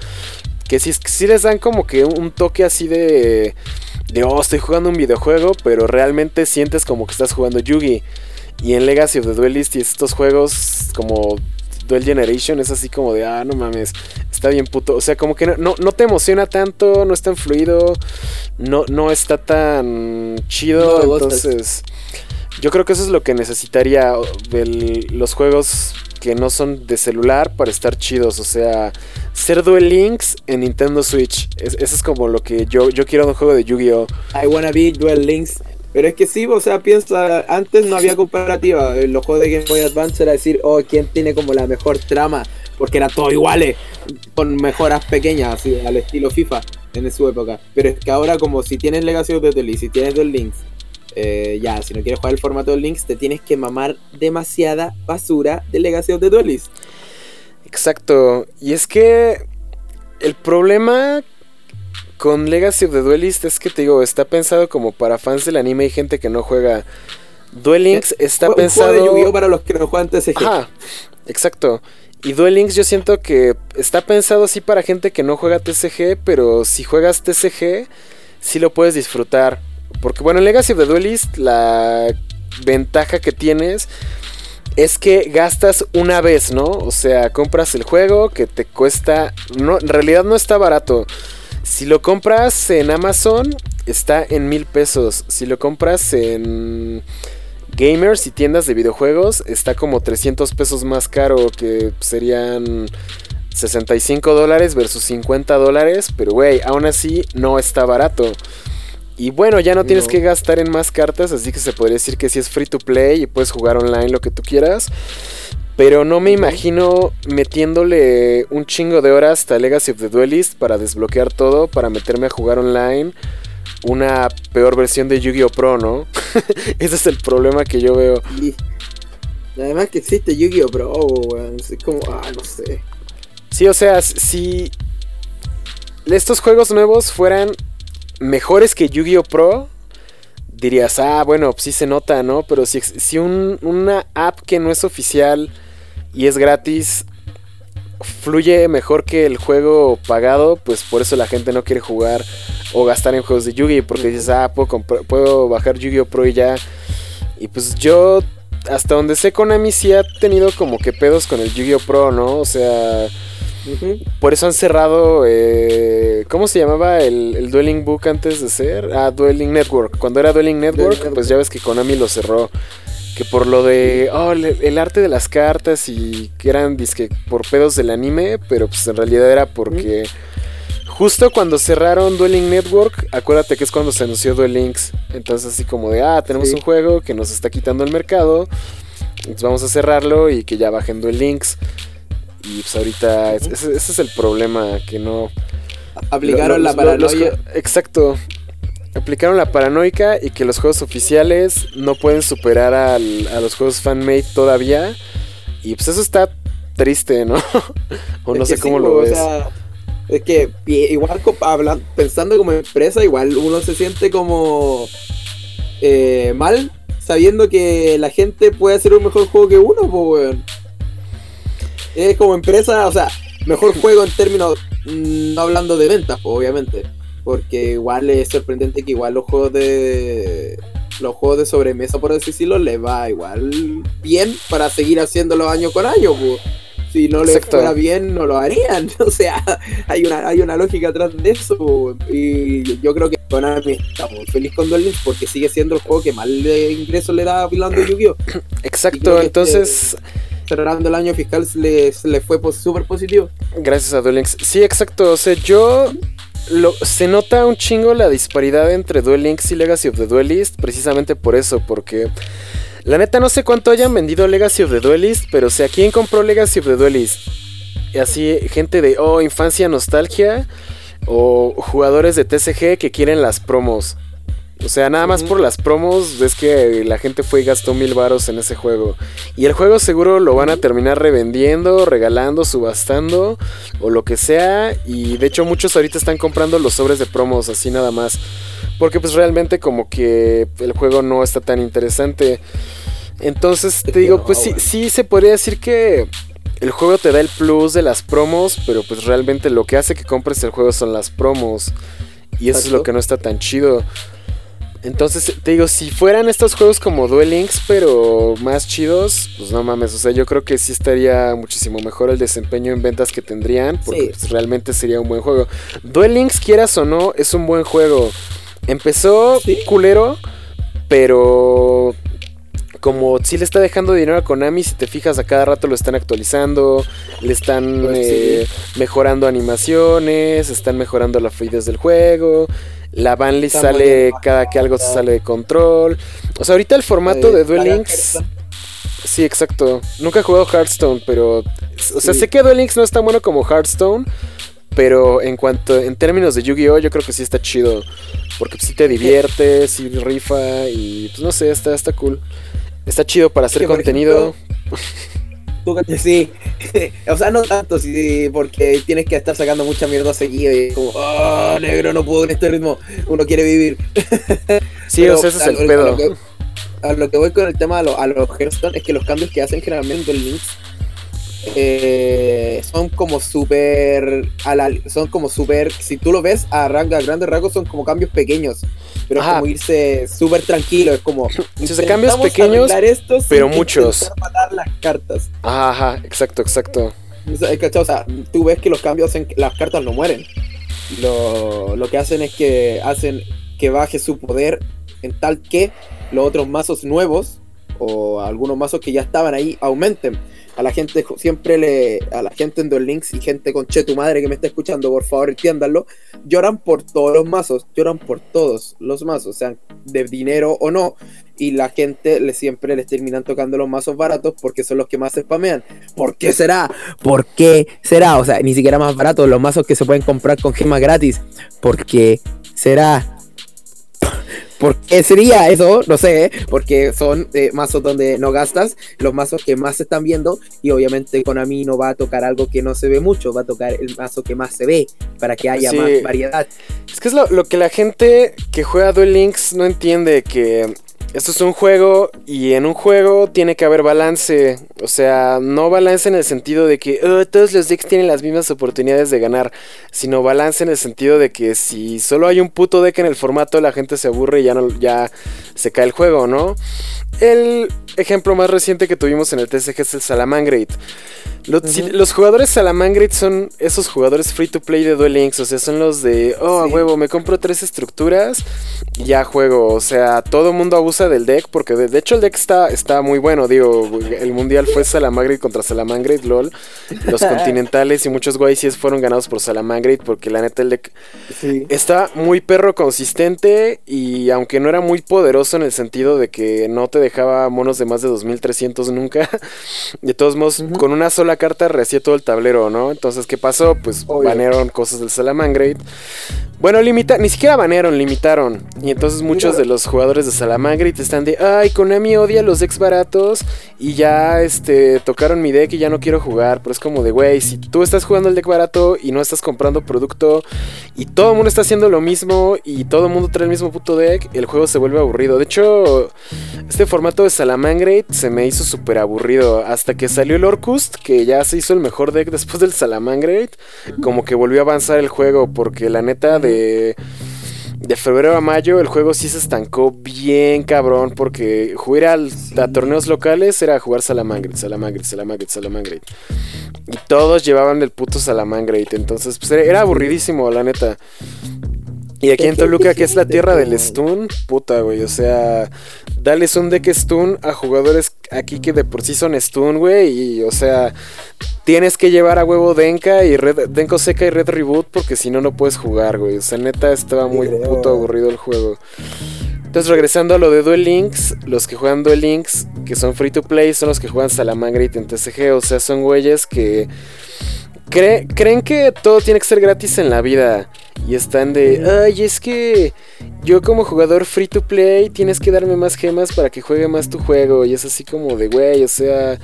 Que sí, sí les dan como que un, un toque así de... De, oh, estoy jugando un videojuego, pero realmente sientes como que estás jugando Yugi. Y en Legacy of the Duelist y estos juegos como Duel Generation es así como de, ah, no mames, está bien puto. O sea, como que no, no, no te emociona tanto, no es tan fluido, no, no está tan chido. No entonces, yo creo que eso es lo que necesitaría el- los juegos que no son de celular para estar chidos. O sea, ser Duel Links en Nintendo Switch. Es- eso es como lo que yo, yo quiero en un juego de Yu-Gi-Oh! I wanna be Duel Links. Pero es que sí, o sea, piensa, antes no había comparativa. En los juegos de Game Boy Advance era decir, oh, ¿quién tiene como la mejor trama? Porque eran todos iguales, con mejoras pequeñas, así, al estilo FIFA en su época. Pero es que ahora, como si tienes Legacy of the si tienes Duel Links, eh, ya, si no quieres jugar el formato de Links, te tienes que mamar demasiada basura de Legacy of the Duelist. Exacto. Y es que el problema con Legacy of the Duelist es que te digo, está pensado como para fans del anime y gente que no juega. Duel Links está Un juego pensado. de Yu-Gi-Oh para los que no juegan TCG. Ajá, exacto. Y Duel Links yo siento que está pensado así para gente que no juega TCG, pero si juegas TCG, sí lo puedes disfrutar. Porque bueno, en Legacy of the Duelist la ventaja que tienes es que gastas una vez, ¿no? O sea, compras el juego que te cuesta... No, en realidad no está barato. Si lo compras en Amazon, está en mil pesos. Si lo compras en gamers y tiendas de videojuegos, está como 300 pesos más caro, que serían 65 dólares versus 50 dólares. Pero, güey, aún así no está barato. Y bueno, ya no tienes No. que gastar en más cartas, así que se podría decir que sí es free to play y puedes jugar online lo que tú quieras. Pero no me imagino metiéndole un chingo de horas hasta Legacy of the Duelist para desbloquear todo, para meterme a jugar online una peor versión de Yu-Gi-Oh! Pro, ¿no? Ese es el problema que yo veo. Y además que existe Yu-Gi-Oh! Pro, weón. Es como, ah, no sé. Sí, o sea, si estos juegos nuevos fueran mejores que Yu-Gi-Oh! Pro, dirías, ah, bueno, pues sí se nota, ¿no? Pero si, si un- una app que no es oficial y es gratis fluye mejor que el juego pagado, pues por eso la gente no quiere jugar o gastar en juegos de Yu-Gi, porque dices, ah, puedo, puedo bajar Yu-Gi-Oh! Pro y ya. Y pues yo, hasta donde sé, Konami sí ha tenido como que pedos con el Yu-Gi-Oh! Pro, ¿no? O sea, por eso han cerrado. eh, ¿Cómo se llamaba el, el Dueling Book antes de ser? Ah, Dueling Network. Cuando era Dueling Network, Network. pues ya ves que Konami lo cerró. Que por lo de. Oh, el, arte de las cartas y que eran disque por pedos del anime, pero pues en realidad era porque. Justo cuando cerraron Dueling Network, acuérdate que es cuando se anunció Duel Links. Entonces, así como de, ah, tenemos Sí. un juego que nos está quitando el mercado. Entonces vamos a cerrarlo y que ya bajen Duel Links. Y pues ahorita es- ese, ese es el problema, que no... Aplicaron lo- la los- paranoia. los- exacto. Aplicaron la paranoica y que los juegos oficiales no pueden superar al- a los juegos fanmade todavía. Y pues eso está triste, ¿no? o no Es sé cómo sí, lo o ves. sea, es que igual co- hablan- pensando como empresa, igual uno se siente como eh, mal sabiendo que la gente puede hacer un mejor juego que uno, pues weón. Es como empresa, o sea, mejor juego en términos, mm, no hablando de ventas, pues, obviamente. Porque igual es sorprendente que igual los juegos de los juegos de sobremesa, por así decirlo, les va igual bien para seguir haciéndolo año con año, pues. Si no les Exacto. fuera bien, no lo harían. O sea, hay una, hay una lógica atrás de eso. po. Y yo creo que Konami está muy feliz con Duel porque sigue siendo el juego que más le ingresos le da a Pilando Yu-Gi-Oh! Y creo Exacto, entonces, Cerrando el año fiscal le, le fue pues, súper positivo. gracias a Duel Links. Sí, exacto, o sea, yo... Se nota un chingo la disparidad entre Duel Links y Legacy of the Duelist, precisamente por eso, porque... La neta no sé cuánto hayan vendido Legacy of the Duelist, pero o sea, ¿quién compró Legacy of the Duelist? Y así, gente de, oh, infancia, nostalgia, o jugadores de TCG que quieren las promos. O sea, nada más por las promos, ves que la gente fue y gastó mil varos en ese juego. Y el juego seguro lo van a terminar revendiendo, regalando, subastando, o lo que sea. Y de hecho muchos ahorita están comprando los sobres de promos, así nada más. Porque pues realmente como que el juego no está tan interesante. Entonces te digo, pues sí, sí se podría decir que el juego te da el plus de las promos, pero pues realmente lo que hace que compres el juego son las promos. Y eso es lo que no está tan chido. Entonces, te digo, si fueran estos juegos como Duel Links, pero más chidos, pues no mames, o sea, yo creo que sí estaría muchísimo mejor el desempeño en ventas que tendrían, porque Sí. pues, realmente sería un buen juego. Duel Links, quieras o no, es un buen juego. Empezó Sí. culero, pero como sí le está dejando dinero a Konami, si te fijas, a cada rato lo están actualizando, le están Pues sí. eh, mejorando animaciones, están mejorando la fluidez del juego. La Están sale cada que algo se sale de control. O sea, ahorita el formato Eh, de Duel Links. Sí, exacto. Nunca he jugado Hearthstone, pero. O sea, Sí. sé que Duel Links no es tan bueno como Hearthstone. Pero en cuanto. En términos de Yu-Gi-Oh! yo creo que sí está chido. Porque sí te divierte, sí rifa. Y pues no sé, está, está cool. Está chido para hacer contenido. Tú, sí. o sea, no tanto, sí, porque tienes que estar sacando mucha mierda seguido y como, oh, negro, no puedo en este ritmo. Uno quiere vivir. sí, Pero o sea, ese es el a pedo. lo que- A lo que voy con el tema a, lo- a los Hearthstone es que los cambios que hacen generalmente en Links eh, son como súper. Son como súper. Si tú lo ves a, rango, a grandes rasgos, son como cambios pequeños. Pero es como irse súper tranquilo. Es como. Sea, cambios pequeños, esto pero muchos. matar las cartas. Ajá, exacto, exacto. O sea, tú ves que los cambios hacen que las cartas no mueren. Lo, lo que hacen es que hacen que baje su poder en tal que los otros mazos nuevos o algunos mazos que ya estaban ahí aumenten. La gente siempre le. A la gente en Duel Links y gente con che tu madre que me está escuchando, por favor entiéndanlo. Lloran por todos los mazos, lloran por todos los mazos, sean de dinero o no. Y la gente le siempre les terminan tocando los mazos baratos porque son los que más se spamean. ¿Por qué será? ¿Por qué será? O sea, ni siquiera más baratos los mazos que se pueden comprar con gemas gratis. ¿Por qué será? ¿Por qué sería eso? No sé, porque son eh, mazos donde no gastas, los mazos que más se están viendo, y obviamente Konami no va a tocar algo que no se ve mucho, va a tocar el mazo que más se ve, para que haya Sí. más variedad. Es que es lo, lo que la gente que juega Duel Links no entiende, que esto es un juego y en un juego tiene que haber balance. O sea, no balance en el sentido de que "Oh, todos los decks tienen las mismas oportunidades de ganar, sino balance en el sentido de que si solo hay un puto deck en el formato, la gente se aburre y ya, no, ya se cae el juego, ¿no? El ejemplo más reciente que tuvimos en el TCG es el Salamangreat. Los, si- Ujú. los jugadores Salamangreat son esos jugadores free to play de Duel Links, o sea, son los de, oh, a huevo, me compro tres estructuras y ya juego. O sea, todo mundo abusa del deck porque de, de hecho el deck está, está muy bueno, digo, el mundial fue Salamangreat contra Salamangreat, lol. Los continentales y muchos YCs fueron ganados por Salamangreat porque la neta el deck Sí. Está muy perro consistente y aunque no era muy poderoso en el sentido de que no te dejaba monos de más de 2300 nunca, de todos modos con una sola la carta rehacía todo el tablero, ¿no? Entonces, ¿qué pasó? Pues Obvio. banearon cosas del Salamangreat. Bueno, limita, ni siquiera banearon, limitaron. Y entonces muchos de los jugadores de Salamangreat están de, ay, Konami odia los decks baratos y ya este tocaron mi deck y ya no quiero jugar. Pero es como de, güey, si tú estás jugando el deck barato y no estás comprando producto y todo el mundo está haciendo lo mismo y todo el mundo trae el mismo puto deck, el juego se vuelve aburrido. De hecho, este formato de Salamangreat se me hizo súper aburrido. Hasta que salió el Orcust, que ya se hizo el mejor deck después del Salamangreat, como que volvió a avanzar el juego, porque la neta de. De febrero a mayo el juego sí se estancó bien cabrón porque jugar al- a torneos locales era jugar Salamangreat, Salamangreat, Salamangreat, Salamangreat. Y todos llevaban el puto Salamangreat, entonces pues era, era aburridísimo la neta. Y aquí en Toluca, que es la tierra del stun, puta, güey, o sea, dales un deck stun a jugadores aquí que de por sí son stun, güey, y o sea, tienes que llevar a huevo Denka y Red, Denko Seca y Red Reboot porque si no, no puedes jugar, güey. O sea, neta, estaba muy puto aburrido el juego. Entonces, regresando a lo de Duel Links, los que juegan Duel Links, que son free to play, son los que juegan Salamangreat en TCG. O sea, son güeyes que cre- creen que todo tiene que ser gratis en la vida. Y están de, ay, es que yo como jugador free to play tienes que darme más gemas para que juegue más tu juego. Y es así como de, güey, o sea...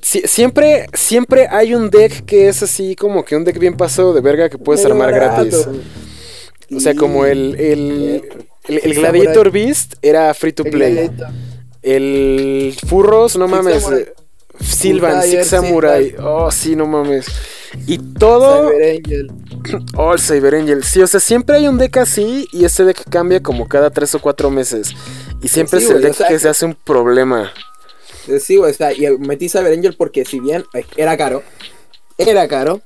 si- siempre, siempre hay un deck que es así como que un deck bien pasado de verga que puedes armar barato. gratis. O sea, como el, el, el, el Gladiator. Beast era free to play. El Furros, no mames. Full Six Samurai. Oh, sí, no mames. Y todo. Cyber Angel. Oh, el Cyber Angel. Sí, o sea, siempre hay un deck así y ese deck cambia como cada tres o cuatro meses. Y siempre Sí, es el o deck sea, que se hace un problema. Eh, Sí, güey, o sea, y metí Cyber Angel porque si bien eh, era caro, era caro,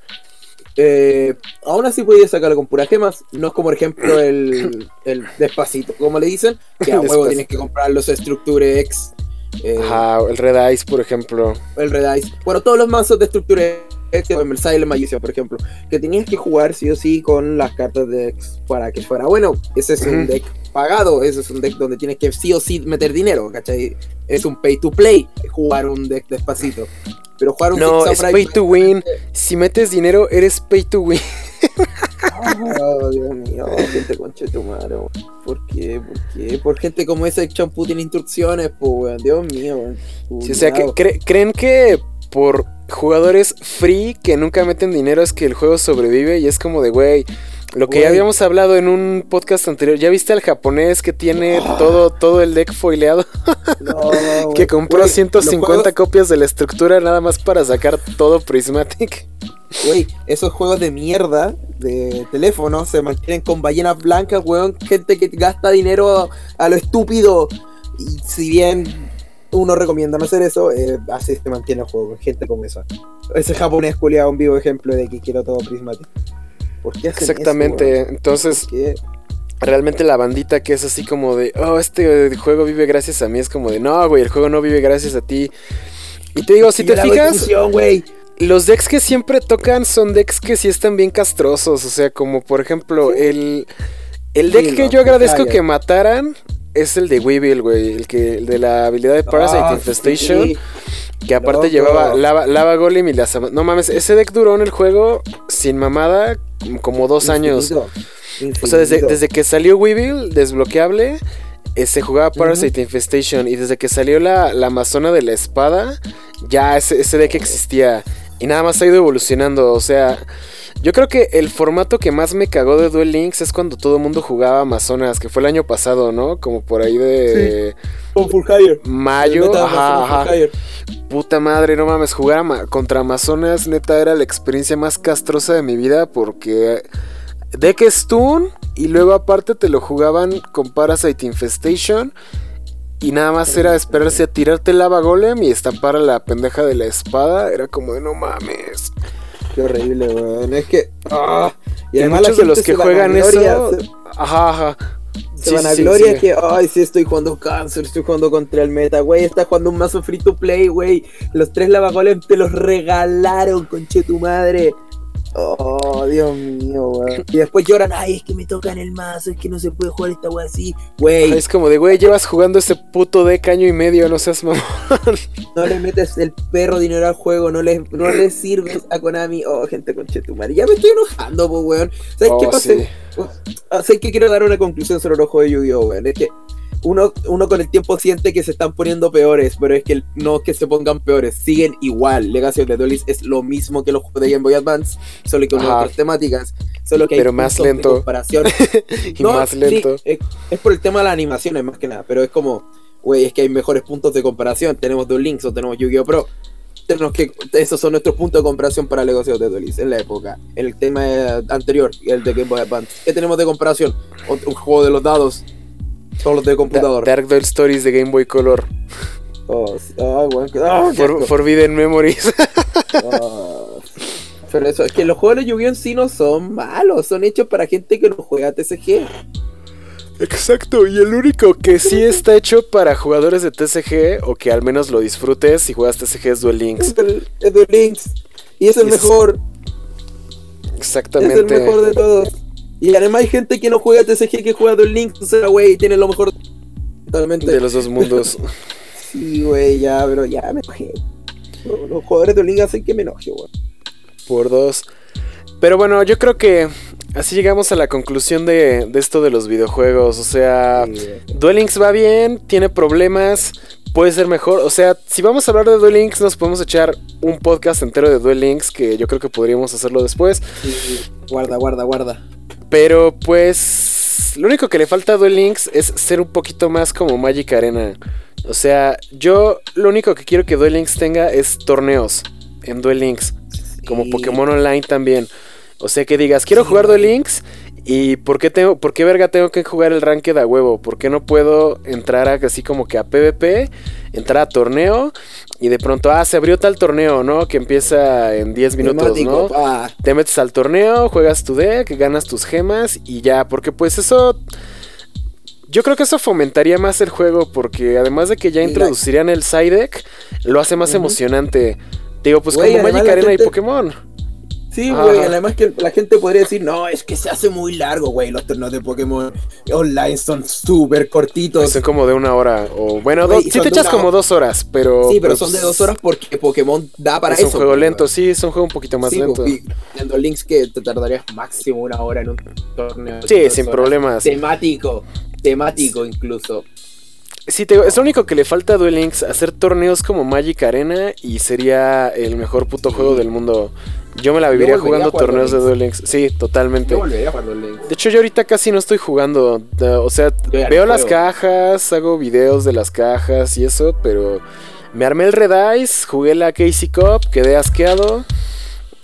eh, aún así podía sacarlo con puras gemas. No es como, por ejemplo, el, el Despacito, como le dicen, que a huevo tienes que comprar los Structure X, eh, Ajá, el Red Ice, por ejemplo. el Red Ice. Bueno, todos los mazos de Structure X, como el Silent Magician, por ejemplo, que tenías que jugar sí o sí con las cartas de X para que fuera bueno. Ese es un deck pagado, ese es un deck donde tienes que sí o sí meter dinero, ¿cachai? Es un pay to play jugar un deck despacito. Pero jugar un No, es pay to win. Si metes dinero, eres pay to win. Oh, Dios mío, gente concha de tu madre. ¿Por qué? ¿Por qué? Por gente como esa, champú tiene instrucciones, pues, weón. Dios mío, weón. Sí, o sea, que cre- creen que por jugadores free que nunca meten dinero es que el juego sobrevive y es como de, güey, lo que ya habíamos hablado en un podcast anterior, ¿ya viste al japonés que tiene todo, todo el deck foileado? No, que weón. compró Güey, 150 los juegos- copias de la estructura nada más para sacar todo Prismatic. Güey, esos juegos de mierda de teléfono se mantienen con ballenas blancas, weón. Gente que gasta dinero a lo estúpido. Y si bien uno recomienda no hacer eso, eh, así se mantiene el juego gente como esa. Ese japonés culiado, un vivo ejemplo de que quiero todo prismático. ¿Por qué hacen eso, Exactamente. Entonces, realmente la bandita que es así como de, oh, este juego vive gracias a mí, es como de, no, güey, el juego no vive gracias a ti. Y te digo, si Y te fijas, los decks que siempre tocan son decks que sí están bien castrosos. O sea, como por ejemplo, el, el deck Sí, que no, yo agradezco que mataran es el de Weevil, güey. El, que, el de la habilidad de Parasite Ah, Infestation. sí. Que aparte Loco. llevaba lava, lava Golem y las... No mames, ese deck duró en el juego sin mamada como dos años. Infinito, O sea, desde, desde que salió Weevil desbloqueable, eh, se jugaba Parasite Infestation. Y desde que salió la, la Amazona de la espada, ya ese, ese deck existía. Y nada más ha ido evolucionando. O sea, yo creo que el formato que más me cagó de Duel Links es cuando todo el mundo jugaba Amazonas, que fue el año pasado, ¿no? Como por ahí de Con Full Hire. mayo. Ajá, ajá. Hire. Puta madre, no mames, jugar contra Amazonas neta era la experiencia más castrosa de mi vida porque deck stun y luego aparte te lo jugaban con Parasite Infestation y nada más era esperarse a tirarte lava golem y estampar a la pendeja de la espada, era como de no mames. Qué horrible, weón. Es que. ah, Y, además muchos de los que juegan eso, Se, ajá, ajá. Se Sí, van a sí, gloria sí. que, ay, sí, estoy jugando cáncer, estoy jugando contra el meta, güey. Estás jugando un mazo free to play, güey. Los tres lavagolems te los regalaron, conche tu madre. Oh, Dios mío, weón. Y después lloran, ay, es que me tocan el mazo, es que no se puede jugar esta weá así. Güey, Es como de, güey, llevas jugando este puto de caño y medio, no seas mamón. no le metes el perro dinero al juego, no le, no le sirves a Konami. Oh, gente conchetumare. Ya me estoy enojando, po, weón. ¿Sabes qué Oh, pasa? sí. Ah, ¿Sabes qué quiero dar una conclusión sobre el ojo de Yu-Gi-Oh, weón? Es que uno, uno con el tiempo siente que se están poniendo peores, pero es que no es que se pongan peores, siguen igual. Legacy of the Duelist es lo mismo que los juegos de Game Boy Advance, solo que con Ajá. otras temáticas. Solo que hay Pero más puntos de lento. comparación. y No, más sí, lento. es, es por el tema de las animaciones más que nada, pero es como, güey, es que hay mejores puntos de comparación. Tenemos Duel Links o tenemos Yu-Gi-Oh! Pro. Tenemos que, esos son nuestros puntos de comparación para Legacy of the Duelist en la época. El tema eh, anterior, el de Game Boy Advance. ¿Qué tenemos de comparación? Un juego de los dados. Todos los de Da- computador. Dark Duel Stories de Game Boy Color. Oh. Ah, ah, For-. Forbidden Memories. Ah. Pero eso, es que los juegos de Yu-Gi-Oh! en sí no son malos, son hechos para gente que no juega TCG. Exacto, y el único que sí está hecho para jugadores de TCG, o que al menos lo disfrutes si juegas TCG es Duel Links. Es el, es Duel Links. Y es el es- mejor. Exactamente. Es el mejor de todos. Y además hay gente que no juega TCG que juega Duel Links. O sea, güey, tiene lo mejor. Totalmente. de los dos mundos. Sí, güey, ya, pero ya me enojé. Los, jugadores de Duel Links hacen que me enoje, güey. por dos. Pero bueno, yo creo que así llegamos a la conclusión de, de esto de los videojuegos. O sea, Sí. Duel Links va bien, tiene problemas, puede ser mejor. O sea, si vamos a hablar de Duel Links, nos podemos echar un podcast entero de Duel Links, que yo creo que podríamos hacerlo después. Sí, sí. Guarda, guarda, guarda. Pero pues lo único que le falta a Duel Links es ser un poquito más como Magic Arena. O sea, yo lo único que quiero que Duel Links tenga es torneos en Duel Links, como. Pokémon Online también. O sea, que digas, quiero Sí, jugar Duel. Links y ¿por qué tengo por qué verga tengo que jugar el ranked a huevo? ¿Por qué no puedo entrar a, así como que a PvP, entrar a torneo y de pronto ah, se abrió tal torneo, ¿no? Que empieza en 10 minutos, ¿no? pa. te metes al torneo, juegas tu deck, ganas tus gemas y ya, porque pues eso... Yo creo que eso fomentaría más el juego porque además de que ya introducirían el side deck, lo hace más emocionante. Digo, pues Güey, como Magic Arena gente- y Pokémon. Sí, güey, además que la gente podría decir, no, es que se hace muy largo, güey, los torneos de Pokémon online son súper cortitos. Son como de una hora. O bueno, Güey, do- y si son te echas una como dos horas, pero... sí, pero pues, son de dos horas porque Pokémon da para es eso. un juego lento, sí, es un juego un poquito más Sí, lento. y en los links que te tardarías máximo una hora en un torneo. Sí, dos sin horas. problemas. Temático, temático incluso. Sí, te digo, es lo único que le falta a Duel Links, hacer torneos como Magic Arena y sería el mejor puto Sí. juego del mundo. Yo me la viviría jugando torneos de Duel Links. Sí, totalmente. Yo volvería a jugar los links. De hecho, yo ahorita casi no estoy jugando. O sea, veo las juego. cajas, hago videos de las cajas y eso, pero me armé el Red Ice, jugué la Casey Cup, quedé asqueado.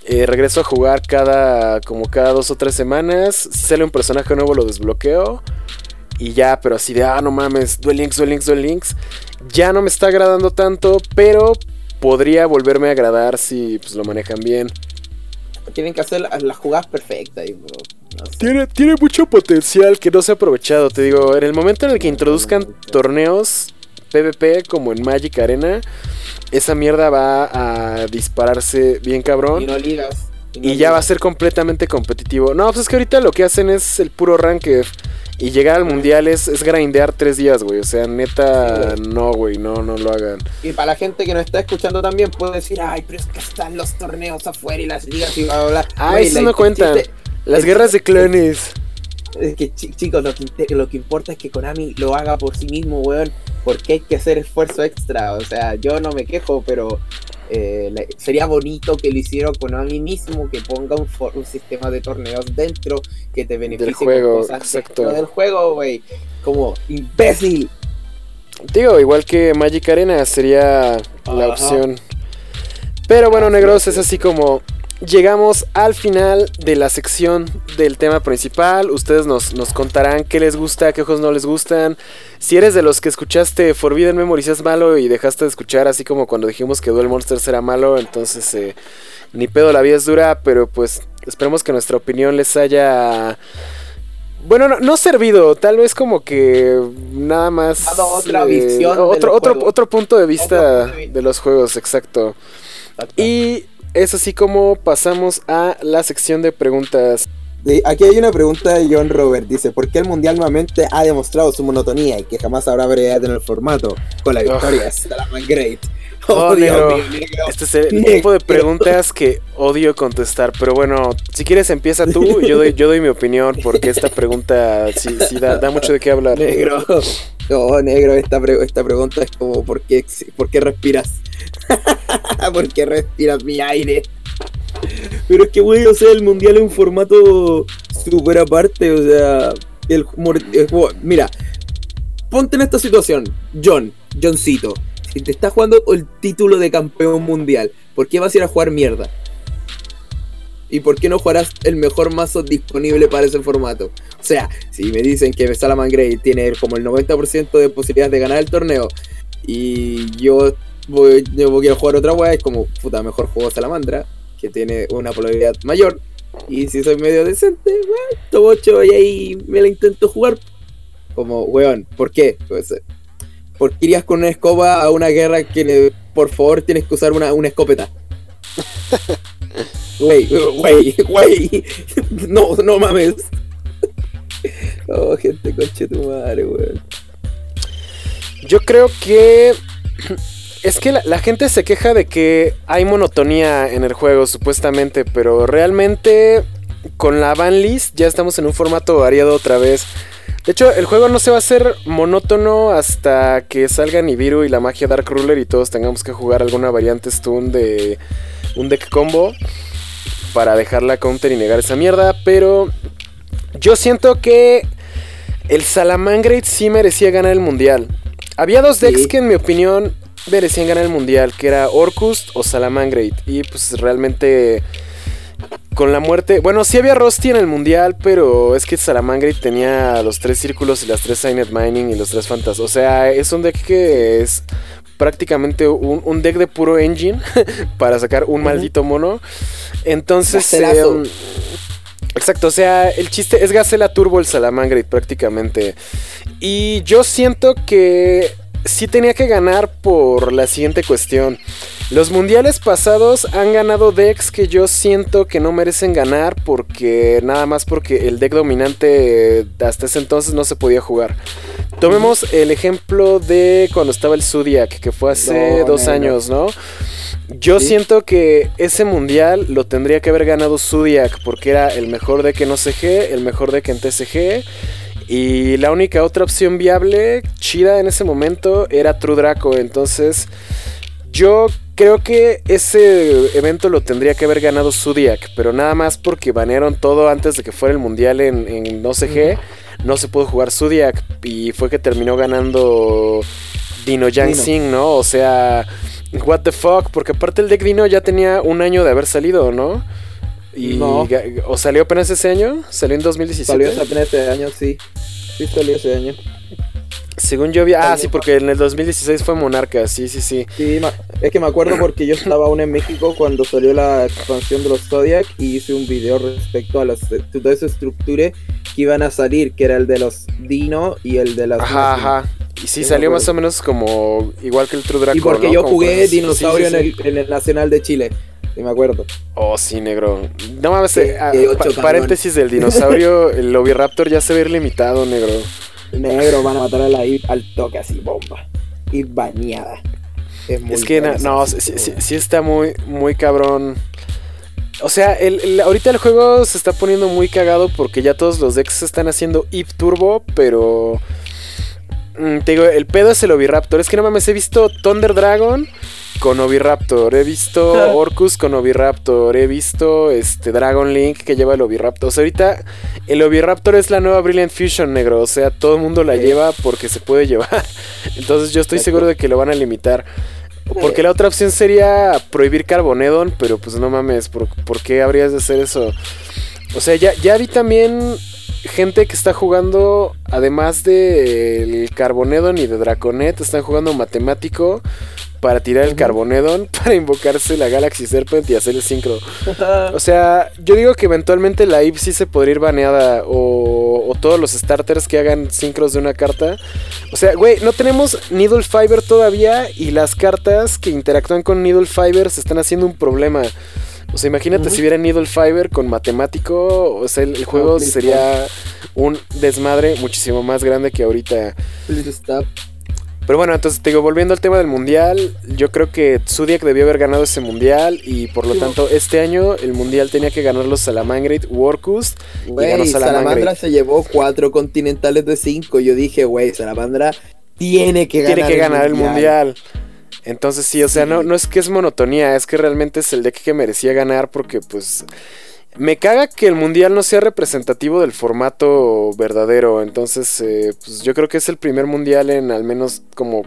eh, regreso a jugar cada como cada dos o tres semanas. Si sale un personaje nuevo lo desbloqueo. Y ya, pero así de, ah, no mames, Duel Links, Duel Links, Duel Links. Ya no me está agradando tanto, pero podría volverme a agradar si pues, lo manejan bien. Tienen que hacer las, las jugadas perfectas. y, bro, no sé. Tiene, tiene mucho potencial que no se ha aprovechado. Te digo, en el momento en el que introduzcan torneos PvP como en Magic Arena, esa mierda va a dispararse bien cabrón. Y no ligas. no Y ya va a ser completamente competitivo. No, pues es que ahorita lo que hacen es el puro ranked. Y llegar al mundial es, es grindear tres días, güey. O sea, neta, no, güey, no, no lo hagan. Y para la gente que nos está escuchando también puede decir, ay, pero es que están los torneos afuera y las ligas y bla, bla, bla. Ah, eso no cuentan. Las el- guerras de clones. Es que chi- chicos, lo que, lo que importa es que Konami lo haga por sí mismo, weón. Porque hay que hacer esfuerzo extra. O sea, yo no me quejo, pero eh, la- sería bonito que lo hicieran Konami mismo, que ponga un, for- un sistema de torneos dentro que te beneficie con juego, cosas exacto. dentro del juego, güey. Como imbécil. Digo, igual que Magic Arena sería la opción. Pero bueno, negros, es así como llegamos al final de la sección del tema principal. Ustedes nos, nos contarán qué les gusta, qué juegos no les gustan. Si eres de los que escuchaste Forbidden Memories es malo y dejaste de escuchar, así como cuando dijimos que Duel Monsters era malo, entonces eh, ni pedo la vida es dura, pero pues esperemos que nuestra opinión les haya... Bueno, no, no servido, tal vez como que nada más... eh, Dado otra visión de Otro, otro, otro punto de vista punto de vista. de los juegos, exacto. Y es así como pasamos a la sección de preguntas. Aquí hay una pregunta de John Robert. Dice, ¿por qué el Mundial nuevamente ha demostrado su monotonía y que jamás habrá variedad en el formato? Con la victoria de Salaman Great. Oh, Este es el tipo de preguntas que odio contestar. Pero bueno, si quieres empieza tú. Yo doy, yo doy mi opinión porque esta pregunta sí, sí da, da, mucho de qué hablar. Negro. No, negro, esta, esta pregunta es como ¿por qué, por qué respiras? ¿Por qué respiras mi aire? Pero es que, güey, o sea, el mundial es un formato súper aparte, o sea, el, mira, ponte en esta situación, John, Johncito, si te está jugando el título de campeón mundial, ¿por qué vas a ir a jugar mierda? ¿Y por qué no jugarás el mejor mazo disponible para ese formato? O sea, si me dicen que Salaman Grey tiene como el 90% de posibilidades de ganar el torneo y yo voy, yo a jugar otra wea, es como, puta, mejor juego Salamandra, que tiene una probabilidad mayor. Y si soy medio decente, weón, tomo 8 y ahí me la intento jugar. Como, weón, ¿por qué? Pues, ¿Por qué irías con una escoba a una guerra que por favor tienes que usar una, una escopeta? Wey, wey, wey. No, no mames. Oh, gente, coche tu madre, weón. Yo creo que. Es que la, gente se queja de que hay monotonía en el juego, supuestamente, pero realmente con la banlist ya estamos en un formato variado otra vez. De hecho, el juego no se va a hacer monótono hasta que salga Nibiru y la magia Dark Ruler y todos tengamos que jugar alguna variante stun de un deck combo para dejar la counter y negar esa mierda. Pero yo siento que el Salamangreat sí merecía ganar el mundial. Había dos decks que en mi opinión merecían ganar el mundial, que era Orcust o Salamangreat. Y pues realmente con la muerte. Bueno, sí había Rusty en el mundial, pero es que Salamangre tenía los tres círculos y las tres Signet Mining y los tres fantas. O sea, es un deck que es prácticamente un, deck de puro engine para sacar un maldito mono. Entonces. Em, exacto, o sea, el chiste es Gacela Turbo el Salamangre prácticamente. Y yo siento que sí tenía que ganar por la siguiente cuestión. Los mundiales pasados han ganado decks que yo siento que no merecen ganar porque nada más porque el deck dominante hasta ese entonces no se podía jugar. Tomemos el ejemplo de cuando estaba el Zodiac, que fue hace dos años, ¿no? Yo siento que ese mundial lo tendría que haber ganado Zodiac porque era el mejor deck en OCG, el mejor deck en TCG. Y la única otra opción viable, chida en ese momento, era True Draco. Entonces, yo creo que ese evento lo tendría que haber ganado Zodiac, pero nada más porque banearon todo antes de que fuera el mundial en, en OCG. No se pudo jugar Zodiac y fue que terminó ganando Dino Yang Sing, ¿no? O sea, what the fuck, porque aparte el deck Dino ya tenía un año de haber salido, ¿no? Y ¿O salió apenas ese año? ¿Salió en 2017? Salió apenas ese año, sí. Sí, salió ese año. Según yo vi, ah, sí, porque en el 2016 fue Monarca, sí, sí, sí. Sí, es que me acuerdo porque yo estaba aún en México cuando salió la expansión de los Zodiac y hice un video respecto a las, toda esa estructura que iban a salir, que era el de los Dino y el de las... Ajá, ajá. Y sí, salió más o menos como igual que el True Dragon. Y porque yo jugué Dinosaurio En, el, en, el, Nacional de Chile. Sí, me acuerdo. Oh, sí, negro. No mames, eh, ah, paréntesis del dinosaurio, el Oviraptor ya se ve limitado, negro. Negro, van a matar a la al toque así, bomba. Y bañada. Es, que no, sí, está muy, muy cabrón. O sea, el, ahorita el juego se está poniendo muy cagado porque ya todos los decks están haciendo IP Turbo, pero... Mm, te digo, el pedo es el Oviraptor. Es que no mames, he visto Thunder Dragon con Oviraptor, he visto Orcus con Oviraptor, he visto este Dragon Link que lleva el Oviraptor. O sea, ahorita el Oviraptor es la nueva Brilliant Fusion, negro. O sea, todo el mundo la lleva porque se puede llevar. Entonces yo estoy seguro de que lo van a limitar. Porque la otra opción sería prohibir Carbonedon, pero pues no mames, ¿por, qué habrías de hacer eso? O sea, ya, ya vi también gente que está jugando, además del Carbonedon y de Draconet, están jugando matemático para tirar el Carbonedon, para invocarse la Galaxy Serpent y hacer el sincro. o sea, yo digo que eventualmente la IP sí se podría ir baneada o, o, todos los starters que hagan sincros de una carta. O sea, güey, no tenemos Needle Fiber todavía y las cartas que interactúan con Needle Fiber se están haciendo un problema. O sea, imagínate si hubiera Needle Fiber con matemático, o sea, el, juego sería un desmadre muchísimo más grande que ahorita. Pero bueno, entonces te digo, volviendo al tema del mundial, yo creo que Zodiac debió haber ganado ese mundial y por lo tanto este año el mundial tenía que ganarlo Salamangreat, Warcus y ganó Salamandra se llevó cuatro continentales de cinco. Yo dije, güey, Salamandra tiene que ganar, tiene que ganar el mundial. Entonces sí, o sea, no, no es que es monotonía, es que realmente es el deck que merecía ganar porque pues me caga que el mundial no sea representativo del formato verdadero. Entonces, eh, pues yo creo que es el primer mundial en al menos como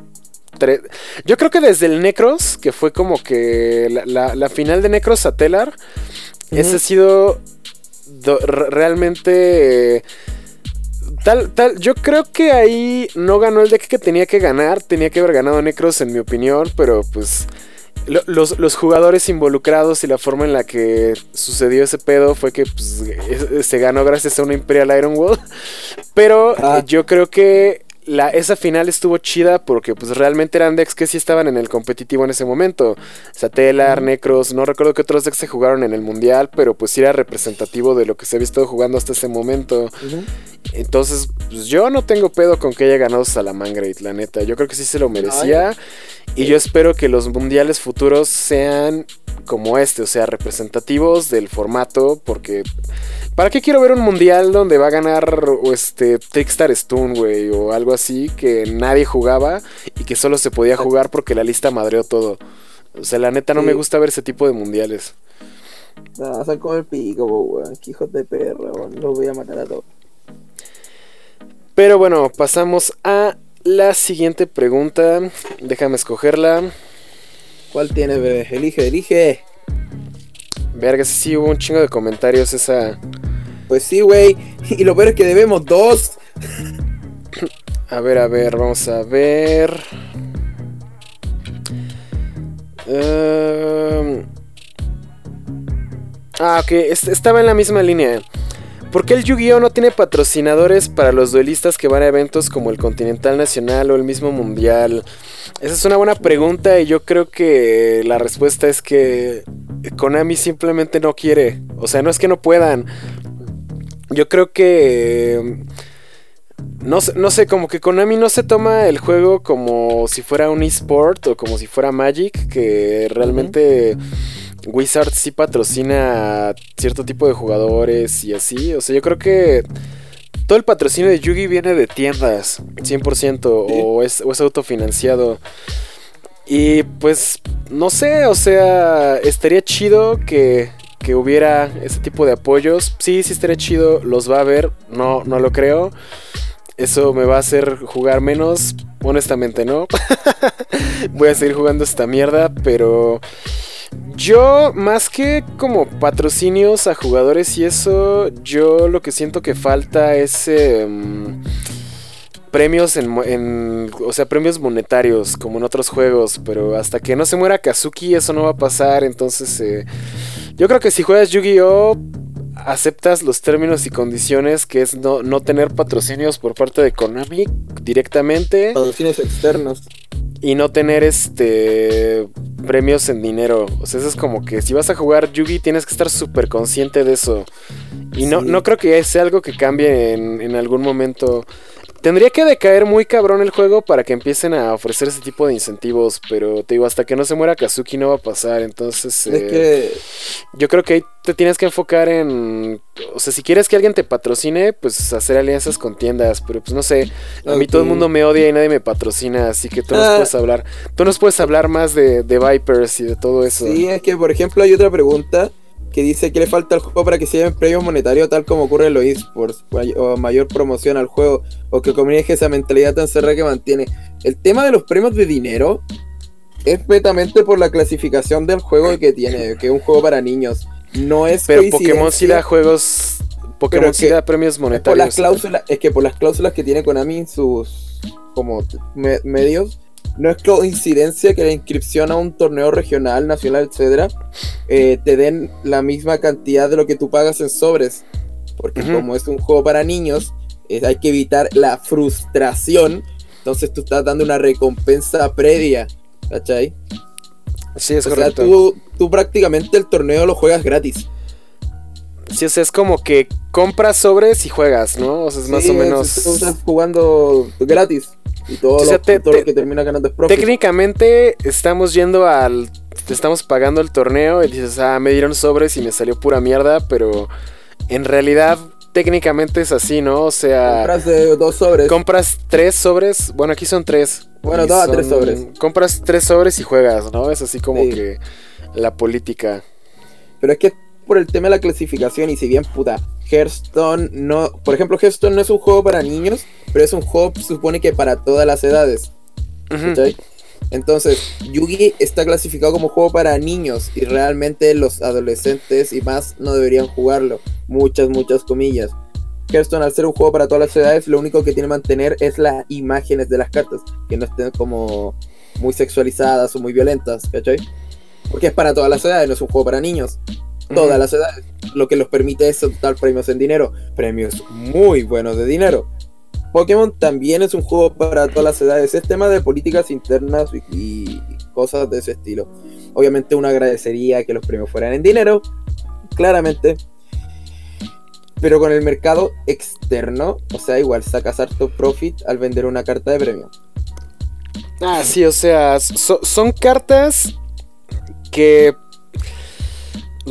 tres. Yo creo que desde el Necros, que fue como que la, final de Necros a Telar, ese ha sido realmente. Tal, tal, yo creo que ahí no ganó el deck que tenía que ganar. Tenía que haber ganado Necros, en mi opinión, pero pues los, jugadores involucrados y la forma en la que sucedió ese pedo fue que pues, se ganó gracias a una Imperial Iron Wall. Pero ah. yo creo que la, esa final estuvo chida porque pues realmente eran decks que sí estaban en el competitivo en ese momento. Satellar, Necros, no recuerdo qué otros decks se jugaron en el mundial, pero pues sí era representativo de lo que se había estado jugando hasta ese momento. Entonces, pues yo no tengo pedo con que haya ganado Salamangreat, la neta. Yo creo que sí se lo merecía. Y yo espero que los mundiales futuros sean como este, o sea, representativos del formato, porque ¿para qué quiero ver un mundial donde va a ganar este Trickstar Stone, güey, o algo así que nadie jugaba y que solo se podía jugar porque la lista madreó todo? O sea, la neta no me gusta ver ese tipo de mundiales. No, son como el pico, hijos de perro, los voy a matar a todos. Pero bueno, pasamos a la siguiente pregunta. Déjame escogerla. ¿Cuál tiene, bebé? Elige, elige. Verga, sí, hubo un chingo de comentarios esa. Pues sí, güey. Y lo peor es que debemos dos. A ver, a ver, vamos a ver. Em, ah, ok, estaba en la misma línea. ¿Por qué el Yu-Gi-Oh no tiene patrocinadores para los duelistas que van a eventos como el Continental Nacional o el mismo Mundial? Esa es una buena pregunta y yo creo que la respuesta es que Konami simplemente no quiere. O sea, no es que no puedan. Yo creo que... No, no sé, como que Konami no se toma el juego como si fuera un eSport o como si fuera Magic, que realmente... Wizards sí patrocina cierto tipo de jugadores y así. O sea, yo creo que todo el patrocinio de Yugi viene de tiendas, 100%, o, es, o es autofinanciado. Y pues, no sé, o sea, estaría chido que, que hubiera ese tipo de apoyos. Sí, sí estaría chido, los va a haber, no, no lo creo. Eso me va a hacer jugar menos, honestamente no. Voy a seguir jugando esta mierda, pero... Yo, más que como patrocinios a jugadores y eso, yo lo que siento que falta es em, premios en, o sea, premios monetarios como en otros juegos, pero hasta que no se muera Kazuki eso no va a pasar, entonces eh, yo creo que si juegas Yu-Gi-Oh aceptas los términos y condiciones que es no, no tener patrocinios por parte de Konami directamente. Patrocinios externos y no tener este premios en dinero. O sea, eso es como que si vas a jugar Yugi tienes que estar súper consciente de eso. Y no, no creo que sea algo que cambie en, en algún momento. Tendría que decaer muy cabrón el juego para que empiecen a ofrecer ese tipo de incentivos, pero te digo, hasta que no se muera Kazuki no va a pasar, entonces... Eh, yo creo que ahí te tienes que enfocar en... O sea, si quieres que alguien te patrocine, pues hacer alianzas con tiendas, pero pues no sé, a mí todo el mundo me odia y nadie me patrocina, así que tú nos ah. puedes hablar, tú nos puedes hablar más de, de Vipers y de todo eso. Sí, es que por ejemplo hay otra pregunta que dice que le falta al juego para que se lleven premios monetarios tal como ocurre en los esports o mayor promoción al juego o que comunique esa mentalidad tan cerrada que mantiene. El tema de los premios de dinero es netamente por la clasificación del juego que tiene, que es un juego para niños. No es Pero Pokémon sí da juegos Pokémon sí da premios monetarios. las cláusulas, es que por las cláusulas que tiene Konami en sus como medios no es coincidencia que la inscripción a un torneo regional, nacional, etcétera, eh, te den la misma cantidad de lo que tú pagas en sobres. Porque como es un juego para niños, hay que evitar la frustración. Entonces tú estás dando una recompensa previa. ¿Cachai? Sí, es o correcto. sea, tú, tú prácticamente el torneo lo juegas gratis. Sí, o sea, es como que compras sobres y juegas, ¿no? O sea, es más Sí, o menos. Tú estás jugando gratis. Y todo, O sea, lo, te- todo te- lo que termina ganando es profit. Técnicamente estamos yendo al. Estamos pagando el torneo y dices, ah, me dieron sobres y me salió pura mierda, pero en realidad técnicamente es así, ¿no? O sea, Compras de dos sobres. compras tres sobres, bueno, aquí son tres. Bueno, dos a tres sobres. Compras tres sobres y juegas, ¿no? Es así como Sí. que la política. Pero es que por el tema de la clasificación y si bien puta, Hearthstone no, por ejemplo, Hearthstone no es un juego para niños, pero es un juego supone que para todas las edades. ¿cachai? Entonces, Yugi está clasificado como juego para niños y realmente los adolescentes y más no deberían jugarlo. Muchas, muchas comillas. Hearthstone al ser un juego para todas las edades, lo único que tiene que mantener es las imágenes de las cartas, que no estén como muy sexualizadas o muy violentas, ¿cachai? Porque es para todas las edades, no es un juego para niños todas las edades. Lo que los permite es soltar premios en dinero. Premios muy buenos de dinero. Pokémon también es un juego para todas las edades. Es tema de políticas internas y, y cosas de ese estilo. Obviamente uno agradecería que los premios fueran en dinero. Claramente. Pero con el mercado externo, o sea, igual sacas harto profit al vender una carta de premio. Ah, sí, o sea, so- son cartas que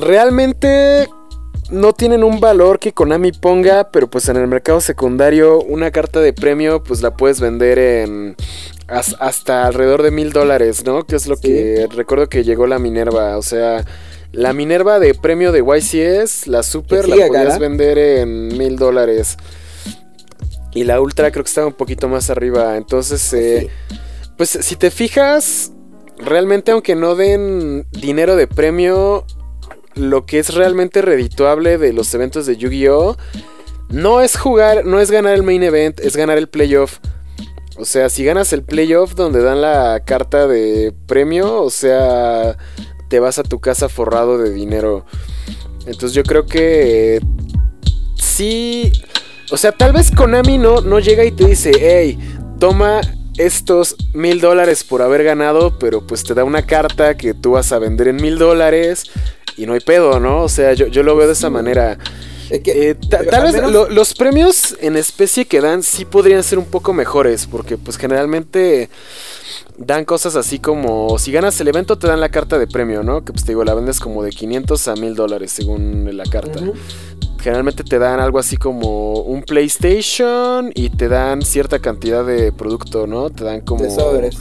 realmente no tienen un valor que Konami ponga, pero pues en el mercado secundario una carta de premio pues la puedes vender en has- hasta alrededor de mil dólares, ¿no? Que es lo Sí. que recuerdo que llegó la Minerva, o sea, la Minerva de premio de YCS, la Super, la podías cara. vender en mil dólares. Y la Ultra creo que estaba un poquito más arriba, entonces... eh, Sí. pues si te fijas, realmente aunque no den dinero de premio, lo que es realmente redituable de los eventos de Yu-Gi-Oh! No es jugar, no es ganar el main event, es ganar el playoff. O sea, si ganas el playoff donde dan la carta de premio, o sea, te vas a tu casa forrado de dinero. Entonces yo creo que sí, o sea, tal vez Konami no, no llega y te dice, hey, toma estos mil dólares por haber ganado, pero pues te da una carta que tú vas a vender en mil dólares y no hay pedo, ¿no? O sea, yo, yo lo veo de esa manera. Es que Eh, ta- tal al vez menos- lo- los premios en especie que dan sí podrían ser un poco mejores, porque pues generalmente dan cosas así como, si ganas el evento te dan la carta de premio, ¿no? Que pues te digo, la vendes como de 500 a 1000 dólares según la carta. Generalmente te dan algo así como un PlayStation y te dan cierta cantidad de producto, ¿no? Te dan como de sobres.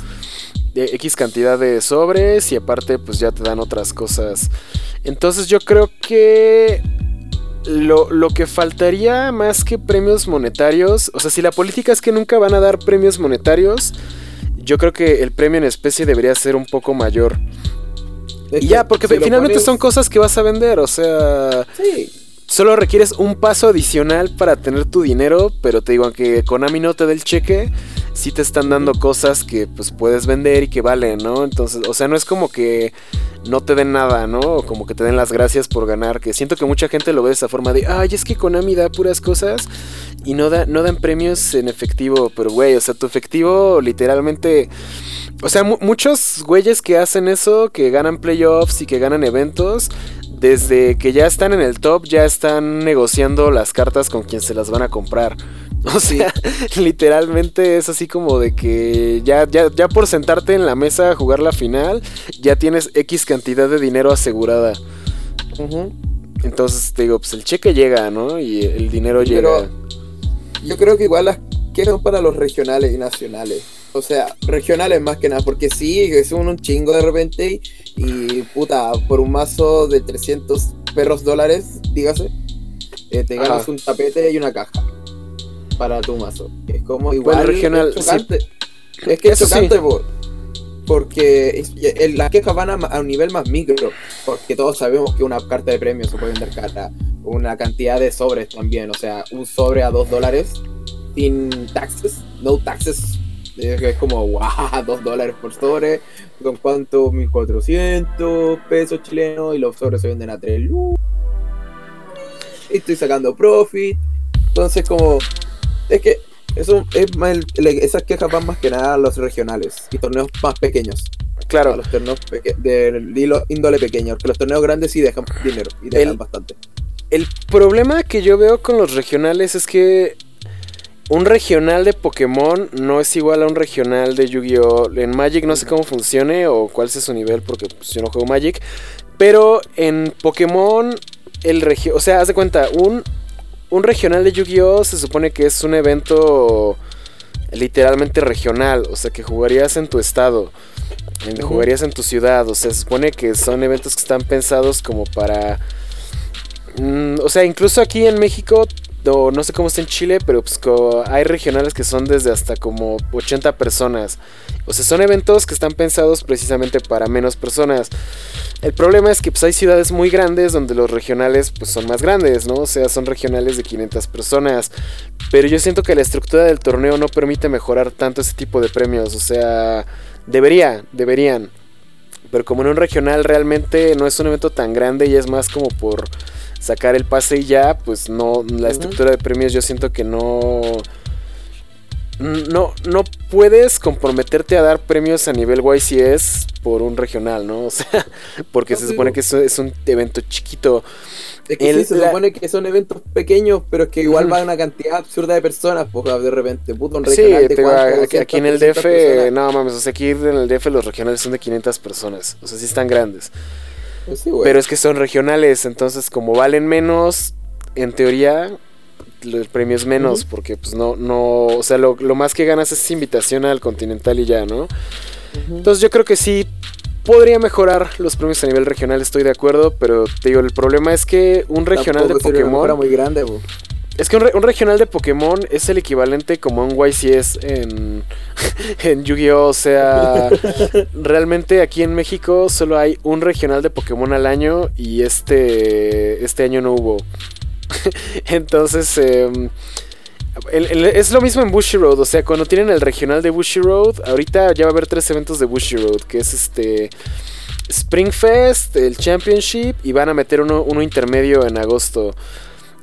X cantidad de sobres y aparte pues ya te dan otras cosas. Entonces yo creo que lo, lo que faltaría más que premios monetarios, o sea, si la política es que nunca van a dar premios monetarios, yo creo que el premio en especie debería ser un poco mayor. Y ya, porque si finalmente pones- son cosas que vas a vender, o sea, Sí, solo requieres un paso adicional para tener tu dinero, pero te digo, aunque Konami no te dé el cheque, sí te están dando cosas que pues puedes vender y que valen, ¿no? Entonces, o sea, no es como que no te den nada, ¿no? O como que te den las gracias por ganar, que siento que mucha gente lo ve de esa forma de, ay, es que Konami da puras cosas y no, da, no dan premios en efectivo, pero güey, o sea, tu efectivo literalmente... O sea, mu- muchos güeyes que hacen eso, que ganan playoffs y que ganan eventos, desde que ya están en el top, ya están negociando las cartas con quien se las van a comprar. O sea, literalmente es así como de que ya, ya, ya por sentarte en la mesa a jugar la final, ya tienes X cantidad de dinero asegurada. Entonces te digo, pues el cheque llega, ¿no? Y el dinero Pero- llega. Yo creo que igual las que son para los regionales y nacionales. O sea, regionales más que nada, porque sí, es un, un chingo de repente y, y, puta, por un mazo de 300 perros dólares, dígase, eh, te ganas Ajá. un tapete y una caja para tu mazo. Es como igual Bueno, regional, es chocante. Es que es Eso sí. chocante por- porque las quejas van a, a un nivel más micro, porque todos sabemos que una carta de premio se puede vender cara, una cantidad de sobres también, o sea, un sobre a 2 dólares sin taxes, no taxes, es, como, wow, 2 dólares por sobre, ¿con cuánto? 1400 pesos chilenos y los sobres se venden a 3 lucas, y estoy sacando profit, entonces como, es que eso es más el- esas quejas van más que nada a los regionales y torneos más pequeños. Claro. A los torneos de índole pequeño, porque los torneos grandes sí dejan dinero y dejan El- bastante. El problema que yo veo con los regionales es que un regional de Pokémon no es igual a un regional de Yu-Gi-Oh! En Magic no sé cómo funcione o cuál sea su nivel porque pues, yo no juego Magic. Pero en Pokémon, el regio... O sea, haz de cuenta, un, un regional de Yu-Gi-Oh! se supone que es un evento literalmente regional. O sea, que jugarías en tu estado. en- Ujú. Jugarías en tu ciudad. O sea, se supone que son eventos que están pensados como para... Mm, o sea, incluso aquí en México, no sé cómo está en Chile, pero pues hay regionales que son desde hasta como 80 personas. O sea, son eventos que están pensados precisamente para menos personas. El problema es que pues hay ciudades muy grandes donde los regionales pues son más grandes, ¿no? O sea, son regionales de 500 personas. Pero yo siento que la estructura del torneo no permite mejorar tanto ese tipo de premios. O sea, debería, deberían. Pero como en un regional realmente no es un evento tan grande y es más como por sacar el pase y ya, pues no, la estructura de premios yo siento que no... No, no puedes comprometerte a dar premios a nivel YCS por un regional, ¿no? O sea, porque No, se sí, supone que eso es un evento chiquito. Es que El- sí, se la- supone que son eventos pequeños, pero es que igual van una cantidad absurda de personas, pues de repente, puto, un Sí, regional de digo, cuánto, aquí, en 200, el 300 DF, personas. no mames, o sea, aquí en el DF los regionales son de 500 personas, o sea, sí están grandes. Pues sí. Pero es que son regionales, entonces como valen menos, en teoría el premio es menos, porque pues no, no, o sea, lo, lo más que ganas es invitación al Continental y ya, ¿no? Entonces yo creo que sí podría mejorar los premios a nivel regional, estoy de acuerdo, pero te digo, el problema es que un regional Tampoco de Pokémon... muy grande, pues. Es que un, re- un regional de Pokémon es el equivalente como un YCS en, en Yu-Gi-Oh! O sea, realmente aquí en México solo hay un regional de Pokémon al año y este, este año no hubo. Entonces, em, el- el- es lo mismo en Bushy Road. O sea, cuando tienen el regional de Bushy Road, ahorita ya va a haber tres eventos de Bushy Road, que es este... Spring Fest, el Championship y van a meter uno, uno intermedio en agosto.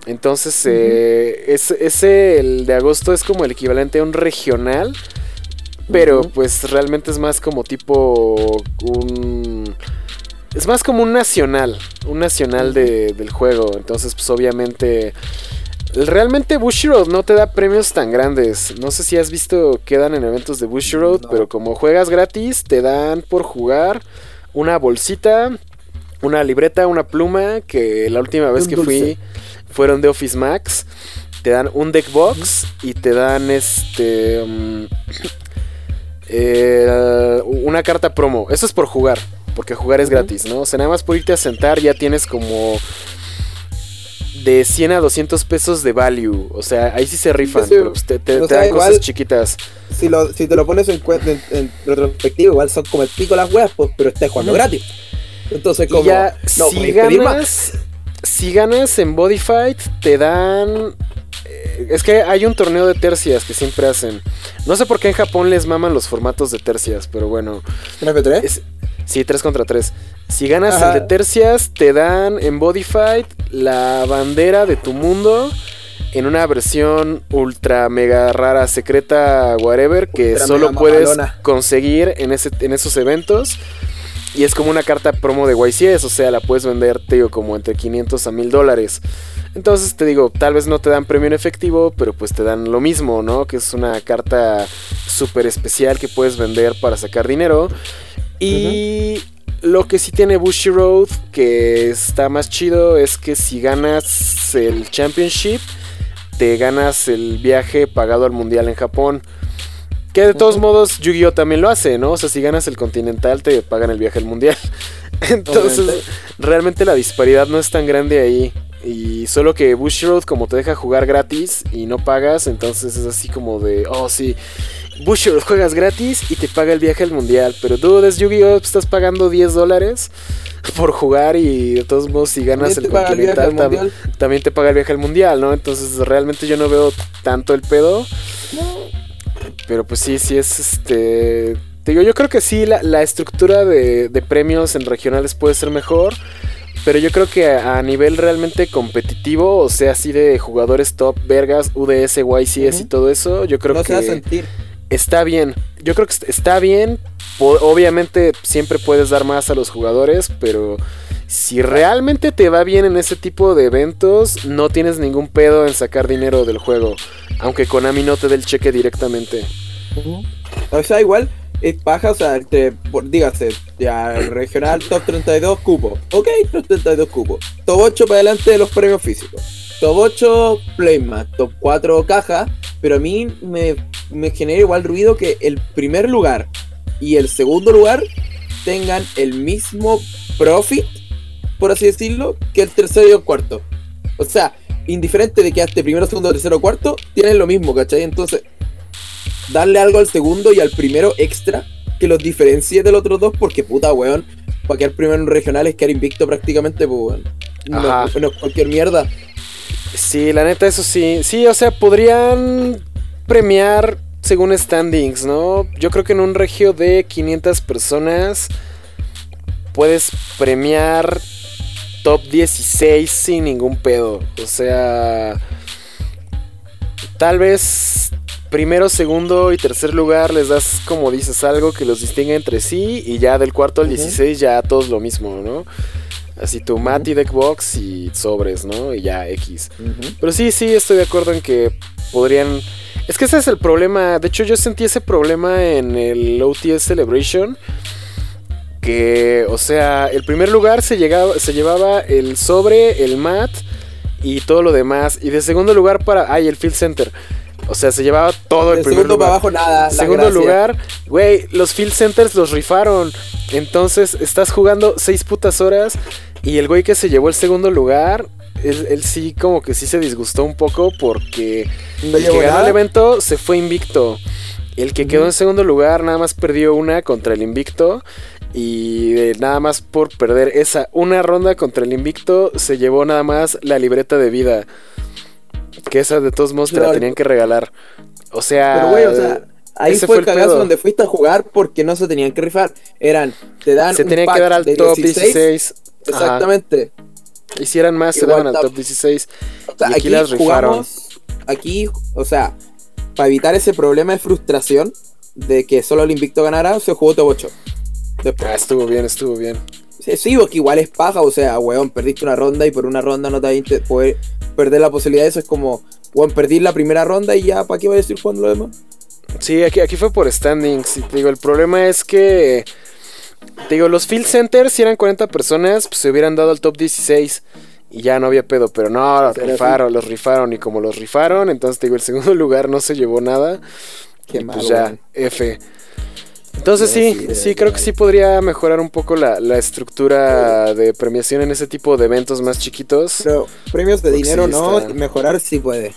Entonces, eh, ese, ese, el de agosto es como el equivalente a un regional, pero pues realmente es más como tipo un... Es más como un nacional, un nacional de- del juego. Entonces, pues obviamente... Realmente Bushiroad no te da premios tan grandes. No sé si has visto que dan en eventos de Bushiroad, No. pero como juegas gratis, te dan por jugar una bolsita, una libreta, una pluma, que la última vez que fui fueron de Office Max. Te dan un deck box y te dan este mm, eh, una carta promo. Eso es por jugar, porque jugar es gratis, ¿no? O sea, nada más por irte a sentar ya tienes como de 100 a 200 pesos de value. O sea, ahí sí se rifan, Sí, pero pues te, te- o te sea, dan igual- cosas chiquitas. Si, lo, si te lo pones en, en, en retrospectiva, igual son como el pico las weas, pues, pero estás jugando gratis. Entonces, como. ya, no, si ganas, si ganas en Body Fight, te dan. eh, Es que hay un torneo de tercias que siempre hacen. No sé por qué en Japón les maman los formatos de tercias, pero bueno. ¿En F3? Es, sí, 3 contra 3. Si ganas Ajá. el de tercias, te dan en Body Fight la bandera de tu mundo en una versión ultra mega rara, secreta, whatever, que Ultra solo puedes mamalona. conseguir en, ese, en esos eventos. Y es como una carta promo de YCS, o sea, la puedes vender, te digo, como entre 500 a 1000 dólares. Entonces te digo, tal vez no te dan premio en efectivo, pero pues te dan lo mismo, ¿no? Que es una carta súper especial que puedes vender para sacar dinero. Y lo que sí tiene Bushy Road, que está más chido, es que si ganas el Championship, te ganas el viaje pagado al Mundial en Japón. Que de todos modos Yu-Gi-Oh también lo hace, ¿no? O sea, si ganas el Continental te pagan el viaje al Mundial. Entonces, Obviamente. realmente la disparidad no es tan grande ahí. Y solo que Bushiroad como te deja jugar gratis y no pagas, entonces es así como de, oh sí, Bushiroad juegas gratis y te paga el viaje al mundial. Pero tú desde Yu-Gi-Oh estás pagando 10 dólares por jugar y de todos modos si ganas el el Continental tam- Mundial. también te paga el viaje al mundial, ¿no? Entonces realmente yo no veo tanto el pedo. Pero pues sí, sí es este. Te digo, yo creo que sí, la, la estructura de, de premios en regionales puede ser mejor. Pero yo creo que a, a nivel realmente competitivo, o sea, así de jugadores top, vergas, UDS, YCS y todo eso, yo creo no que. se va a sentir. está bien. Yo creo que está bien. Obviamente siempre puedes dar más a los jugadores, pero si realmente te va bien en ese tipo de eventos, no tienes ningún pedo en sacar dinero del juego. Aunque Konami no te dé el cheque directamente. O sea, igual es baja, o sea, por, dígase, ya regional top 32 cupos. Ok, top 32 cupos. Top 8 para adelante de los premios físicos. Top 8 Playmat, top 4 caja. Pero a mí me, me genera igual ruido que el primer lugar y el segundo lugar tengan el mismo profit, por así decirlo, que el tercero y el cuarto. O sea, indiferente de que hasta primero, segundo, tercero o cuarto, tienen lo mismo, ¿cachai? Entonces, darle algo al segundo y al primero extra que los diferencie de los otros dos, porque puta, weón, para quedar primero en regional es quedar invicto prácticamente, pues, weón. No, no, cualquier mierda. Sí, la neta, eso sí. Sí, o sea, podrían premiar según standings, ¿no? Yo creo que en un regio de 500 personas puedes premiar top 16 sin ningún pedo. O sea, tal vez primero, segundo y tercer lugar les das, como dices, algo que los distinga entre sí y ya del cuarto al 16 ya todos lo mismo, ¿no? Así tu mat y deckbox y sobres, ¿no? Y ya X. Pero sí, sí, estoy de acuerdo en que podrían... Es que ese es el problema. De hecho, yo sentí ese problema en el OTS Celebration que, o sea, el primer lugar se, llegaba, se llevaba el sobre, el mat y todo lo demás. Y de segundo lugar para, ay, el field center. O sea, se llevaba todo el primer segundo para abajo nada. Segundo lugar, güey, los field centers los rifaron. Entonces, estás jugando seis putas horas y el güey que se llevó el segundo lugar, él, sí como que sí se disgustó un poco porque el que ganó el evento se fue invicto. El que quedó en segundo lugar nada más perdió una contra el invicto. Y nada más por perder esa una ronda contra el invicto, se llevó nada más la libreta de vida. Que esa de todos modos te la tenían que regalar. O sea. Pero güey, o sea. Ahí fue, el cagazo donde fuiste a jugar porque no se tenían que rifar. Eran, te dan. Se tenían que dar al top 16. exactamente. Y si eran más, se daban al top 16. y aquí, las rifaron. aquí, o sea, para evitar ese problema de frustración de que solo el invicto ganara, se jugó top 8. Ah, estuvo bien, estuvo bien. Sí, sí, porque igual es paja, o sea, weón, perdiste una ronda y por una ronda no te poder perder la posibilidad de eso. Es como, weón, perdí la primera ronda y ya, ¿para qué voy a decir jugando lo demás? Sí, aquí, aquí fue por standings. Y te digo, el problema es que. Te digo, los field centers, si eran 40 personas, pues se hubieran dado al top 16 y ya no había pedo. Pero no, los rifaron, los rifaron. Y como los rifaron, entonces te digo, el segundo lugar no se llevó nada. Qué y pues ya, F. Entonces sí, sí, creo que sí podría mejorar un poco la, estructura de premiación en ese tipo de eventos más chiquitos. Pero premios de dinero no, mejorar sí puede.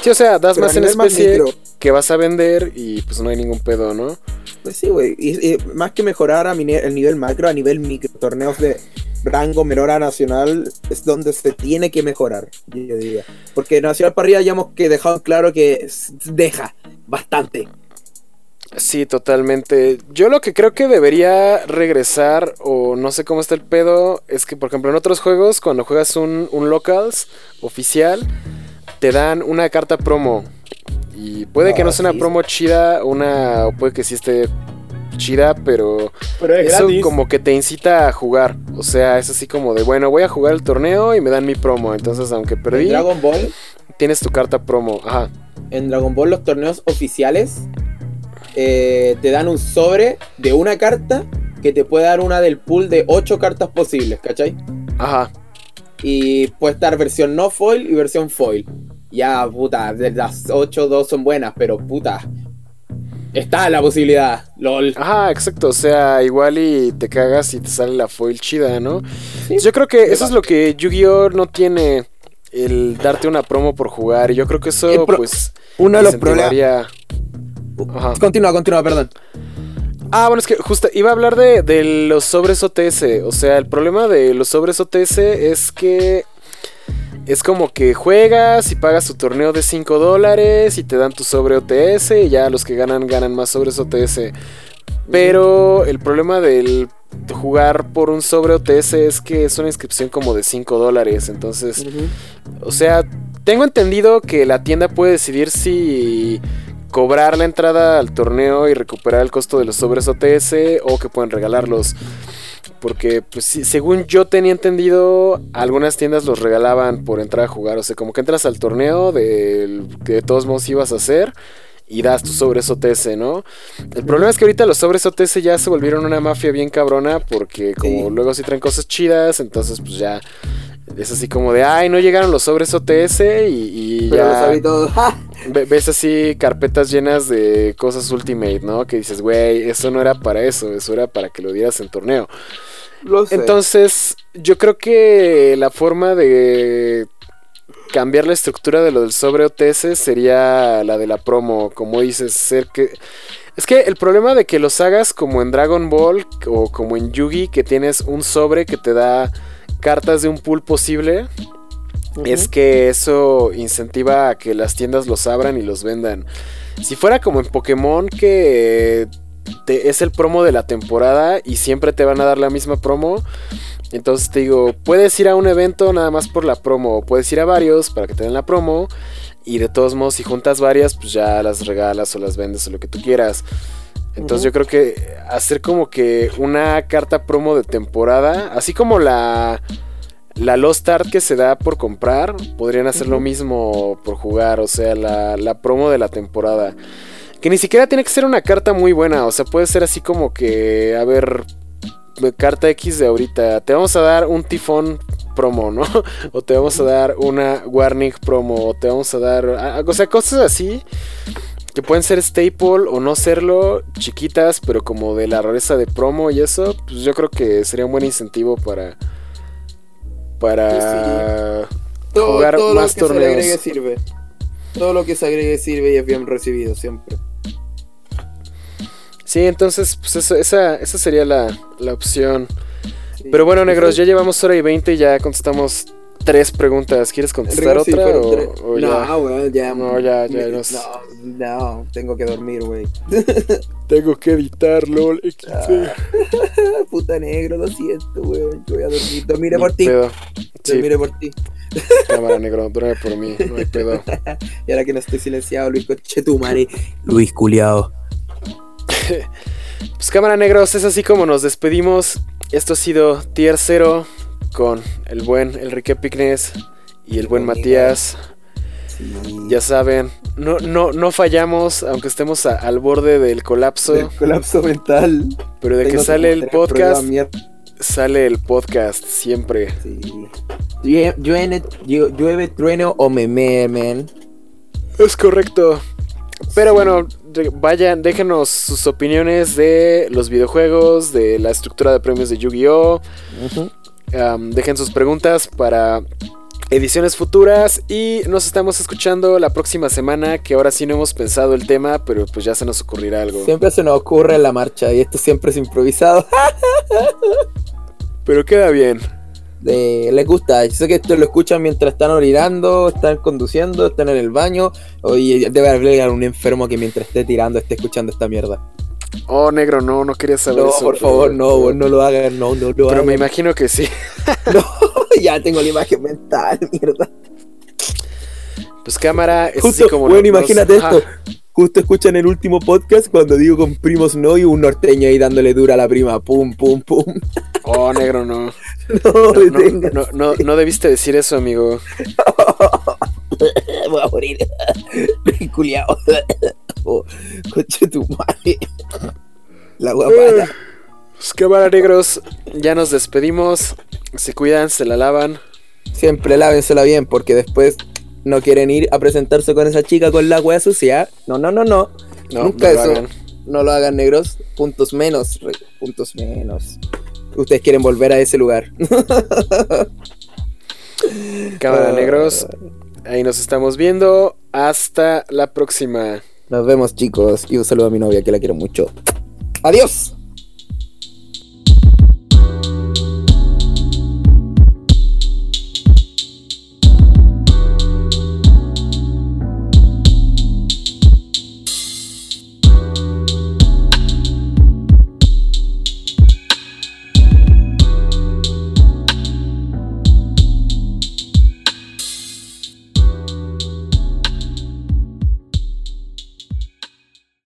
Sí, o sea, das más en especie que vas a vender y pues no hay ningún pedo, ¿no? Pues sí, güey. Y, más que mejorar a el nivel macro, a nivel micro, torneos de rango menor a nacional es donde se tiene que mejorar, yo diría. Porque nacional para arriba ya hemos que dejado claro que deja bastante. Sí, totalmente. Yo lo que creo que debería regresar, o no sé cómo está el pedo, es que, por ejemplo, en otros juegos, cuando juegas un, un locals oficial, te dan una carta promo. Y puede que no sea una promo chida, una, o puede que sí esté chida, pero, eso como que te incita a jugar. O sea, es así como de, bueno, voy a jugar el torneo y me dan mi promo. Entonces, aunque perdí, ¿En Dragon Ball? tienes tu carta promo. Ajá. En Dragon Ball los torneos oficiales eh, te dan un sobre de una carta que te puede dar una del pool de 8 cartas posibles, ¿cachai? Ajá. Y puede estar versión no foil y versión foil. Ya, puta, de las 8, 2 son buenas, pero puta. Está la posibilidad, lol. Ajá, exacto. O sea, igual y te cagas y te sale la foil chida, ¿no? Yo creo que eso es lo que Yu-Gi-Oh! no tiene. El darte una promo por jugar. Y yo creo que eso, pues. Uno de los problemas. Continúa, continúa, perdón. Ah, bueno, es que justo iba a hablar de, los sobres OTS. O sea, el problema de los sobres OTS es que es como que juegas y pagas tu torneo de 5 dólares y te dan tu sobre OTS y ya los que ganan ganan más sobres OTS. Pero el problema del jugar por un sobre OTS es que es una inscripción como de 5 dólares. Entonces, o sea, tengo entendido que la tienda puede decidir si cobrar la entrada al torneo y recuperar el costo de los sobres OTS o que pueden regalarlos. Porque, pues, según yo tenía entendido, algunas tiendas los regalaban por entrar a jugar. O sea, como que entras al torneo de, que de todos modos ibas a hacer y das tus sobres OTS, ¿no? El problema es que ahorita los sobres OTS ya se volvieron una mafia bien cabrona porque como luego sí traen cosas chidas, entonces pues ya es así como de, ay, no llegaron los sobres OTS y, ya ves así carpetas llenas de cosas Ultimate, ¿no? Que dices, güey, eso no era para eso, eso era para que lo dieras en torneo. Entonces, yo creo que la forma de cambiar la estructura de lo del sobre OTS sería la de la promo, como dices, ser que... Es que el problema de que los hagas como en Dragon Ball o como en Yugi, que tienes un sobre que te da cartas de un pool posible, es que eso incentiva a que las tiendas los abran y los vendan. Si fuera como en Pokémon, que es el promo de la temporada y siempre te van a dar la misma promo, entonces te digo, puedes ir a un evento nada más por la promo, o puedes ir a varios para que te den la promo. Y de todos modos, si juntas varias, pues ya las regalas o las vendes o lo que tú quieras. Entonces yo creo que hacer como que una carta promo de temporada, así como la, la Lost Art que se da por comprar, podrían hacer lo mismo por jugar, o sea, la, la promo de la temporada. Que ni siquiera tiene que ser una carta muy buena, o sea, puede ser así como que, a ver, carta X de ahorita, te vamos a dar un tifón promo, ¿no? O te vamos a dar una warning promo, o te vamos a dar, o sea, cosas así que pueden ser staple o no serlo, chiquitas, pero como de la rareza de promo y eso, pues yo creo que sería un buen incentivo para para jugar más torneos. sirve. Todo lo que se agregue sirve y es bien recibido siempre. Sí, entonces, pues esa, esa sería la, opción. Pero bueno, negros, ya llevamos hora y veinte y ya contestamos tres preguntas. ¿Quieres contestar otra? O, no, güey, ya. No, ya, ya. No, no, tengo que dormir, güey. tengo que editar, lol. Ah, puta negro, lo siento, güey. Yo voy a dormir. Dormiré por ti. Dormiré por ti. Cámara negro, duerme por mí, no hay pedo. y ahora que no estoy silenciado, Luis Cochetumare. Luis Culiao. pues cámara negros, es así como nos despedimos. Esto ha sido Tier 0 con el buen Enrique Pignes y el buen Matías. Ya saben, no, no, no fallamos, aunque estemos al borde del colapso. Colapso mental. Pero de que sale el podcast, sale el podcast siempre. Llueve, llueve, trueno o meme, Es correcto. Pero bueno, vayan, déjenos sus opiniones de los videojuegos, de la estructura de premios de Yu-Gi-Oh! Dejen sus preguntas para ediciones futuras y nos estamos escuchando la próxima semana que ahora sí no hemos pensado el tema, pero pues ya se nos ocurrirá algo. Siempre se nos ocurre la marcha y esto siempre es improvisado. pero queda bien les gusta. Yo sé que esto lo escuchan mientras están orinando, están conduciendo, están en el baño. Oye, debe haber un enfermo que mientras esté tirando esté escuchando esta mierda. Oh, negro, no, no quería saber no, eso. por favor, no, no lo hagan, no, no lo Pero me imagino que sí. no, ya tengo la imagen mental, mierda. Pues cámara, es así como. Bueno, imagínate esto. Justo escuchan el último podcast cuando digo con primos no y un norteño ahí dándole dura a la prima. Pum, pum, pum. Oh, negro, no. No, no, no, debiste decir eso, amigo. Voy a morir. Culiao. Coche tu madre. La guapada. Pues cámara negros, ya nos despedimos. Se cuidan, se la lavan. Siempre lávensela bien porque después no quieren ir a presentarse con esa chica con la wea sucia. No, no, no, no. Nunca eso. No lo hagan negros. Puntos menos. Puntos menos. Ustedes quieren volver a ese lugar. Cámara negros. Ahí nos estamos viendo. Hasta la próxima. Nos vemos chicos. Y un saludo a mi novia que la quiero mucho. Adiós.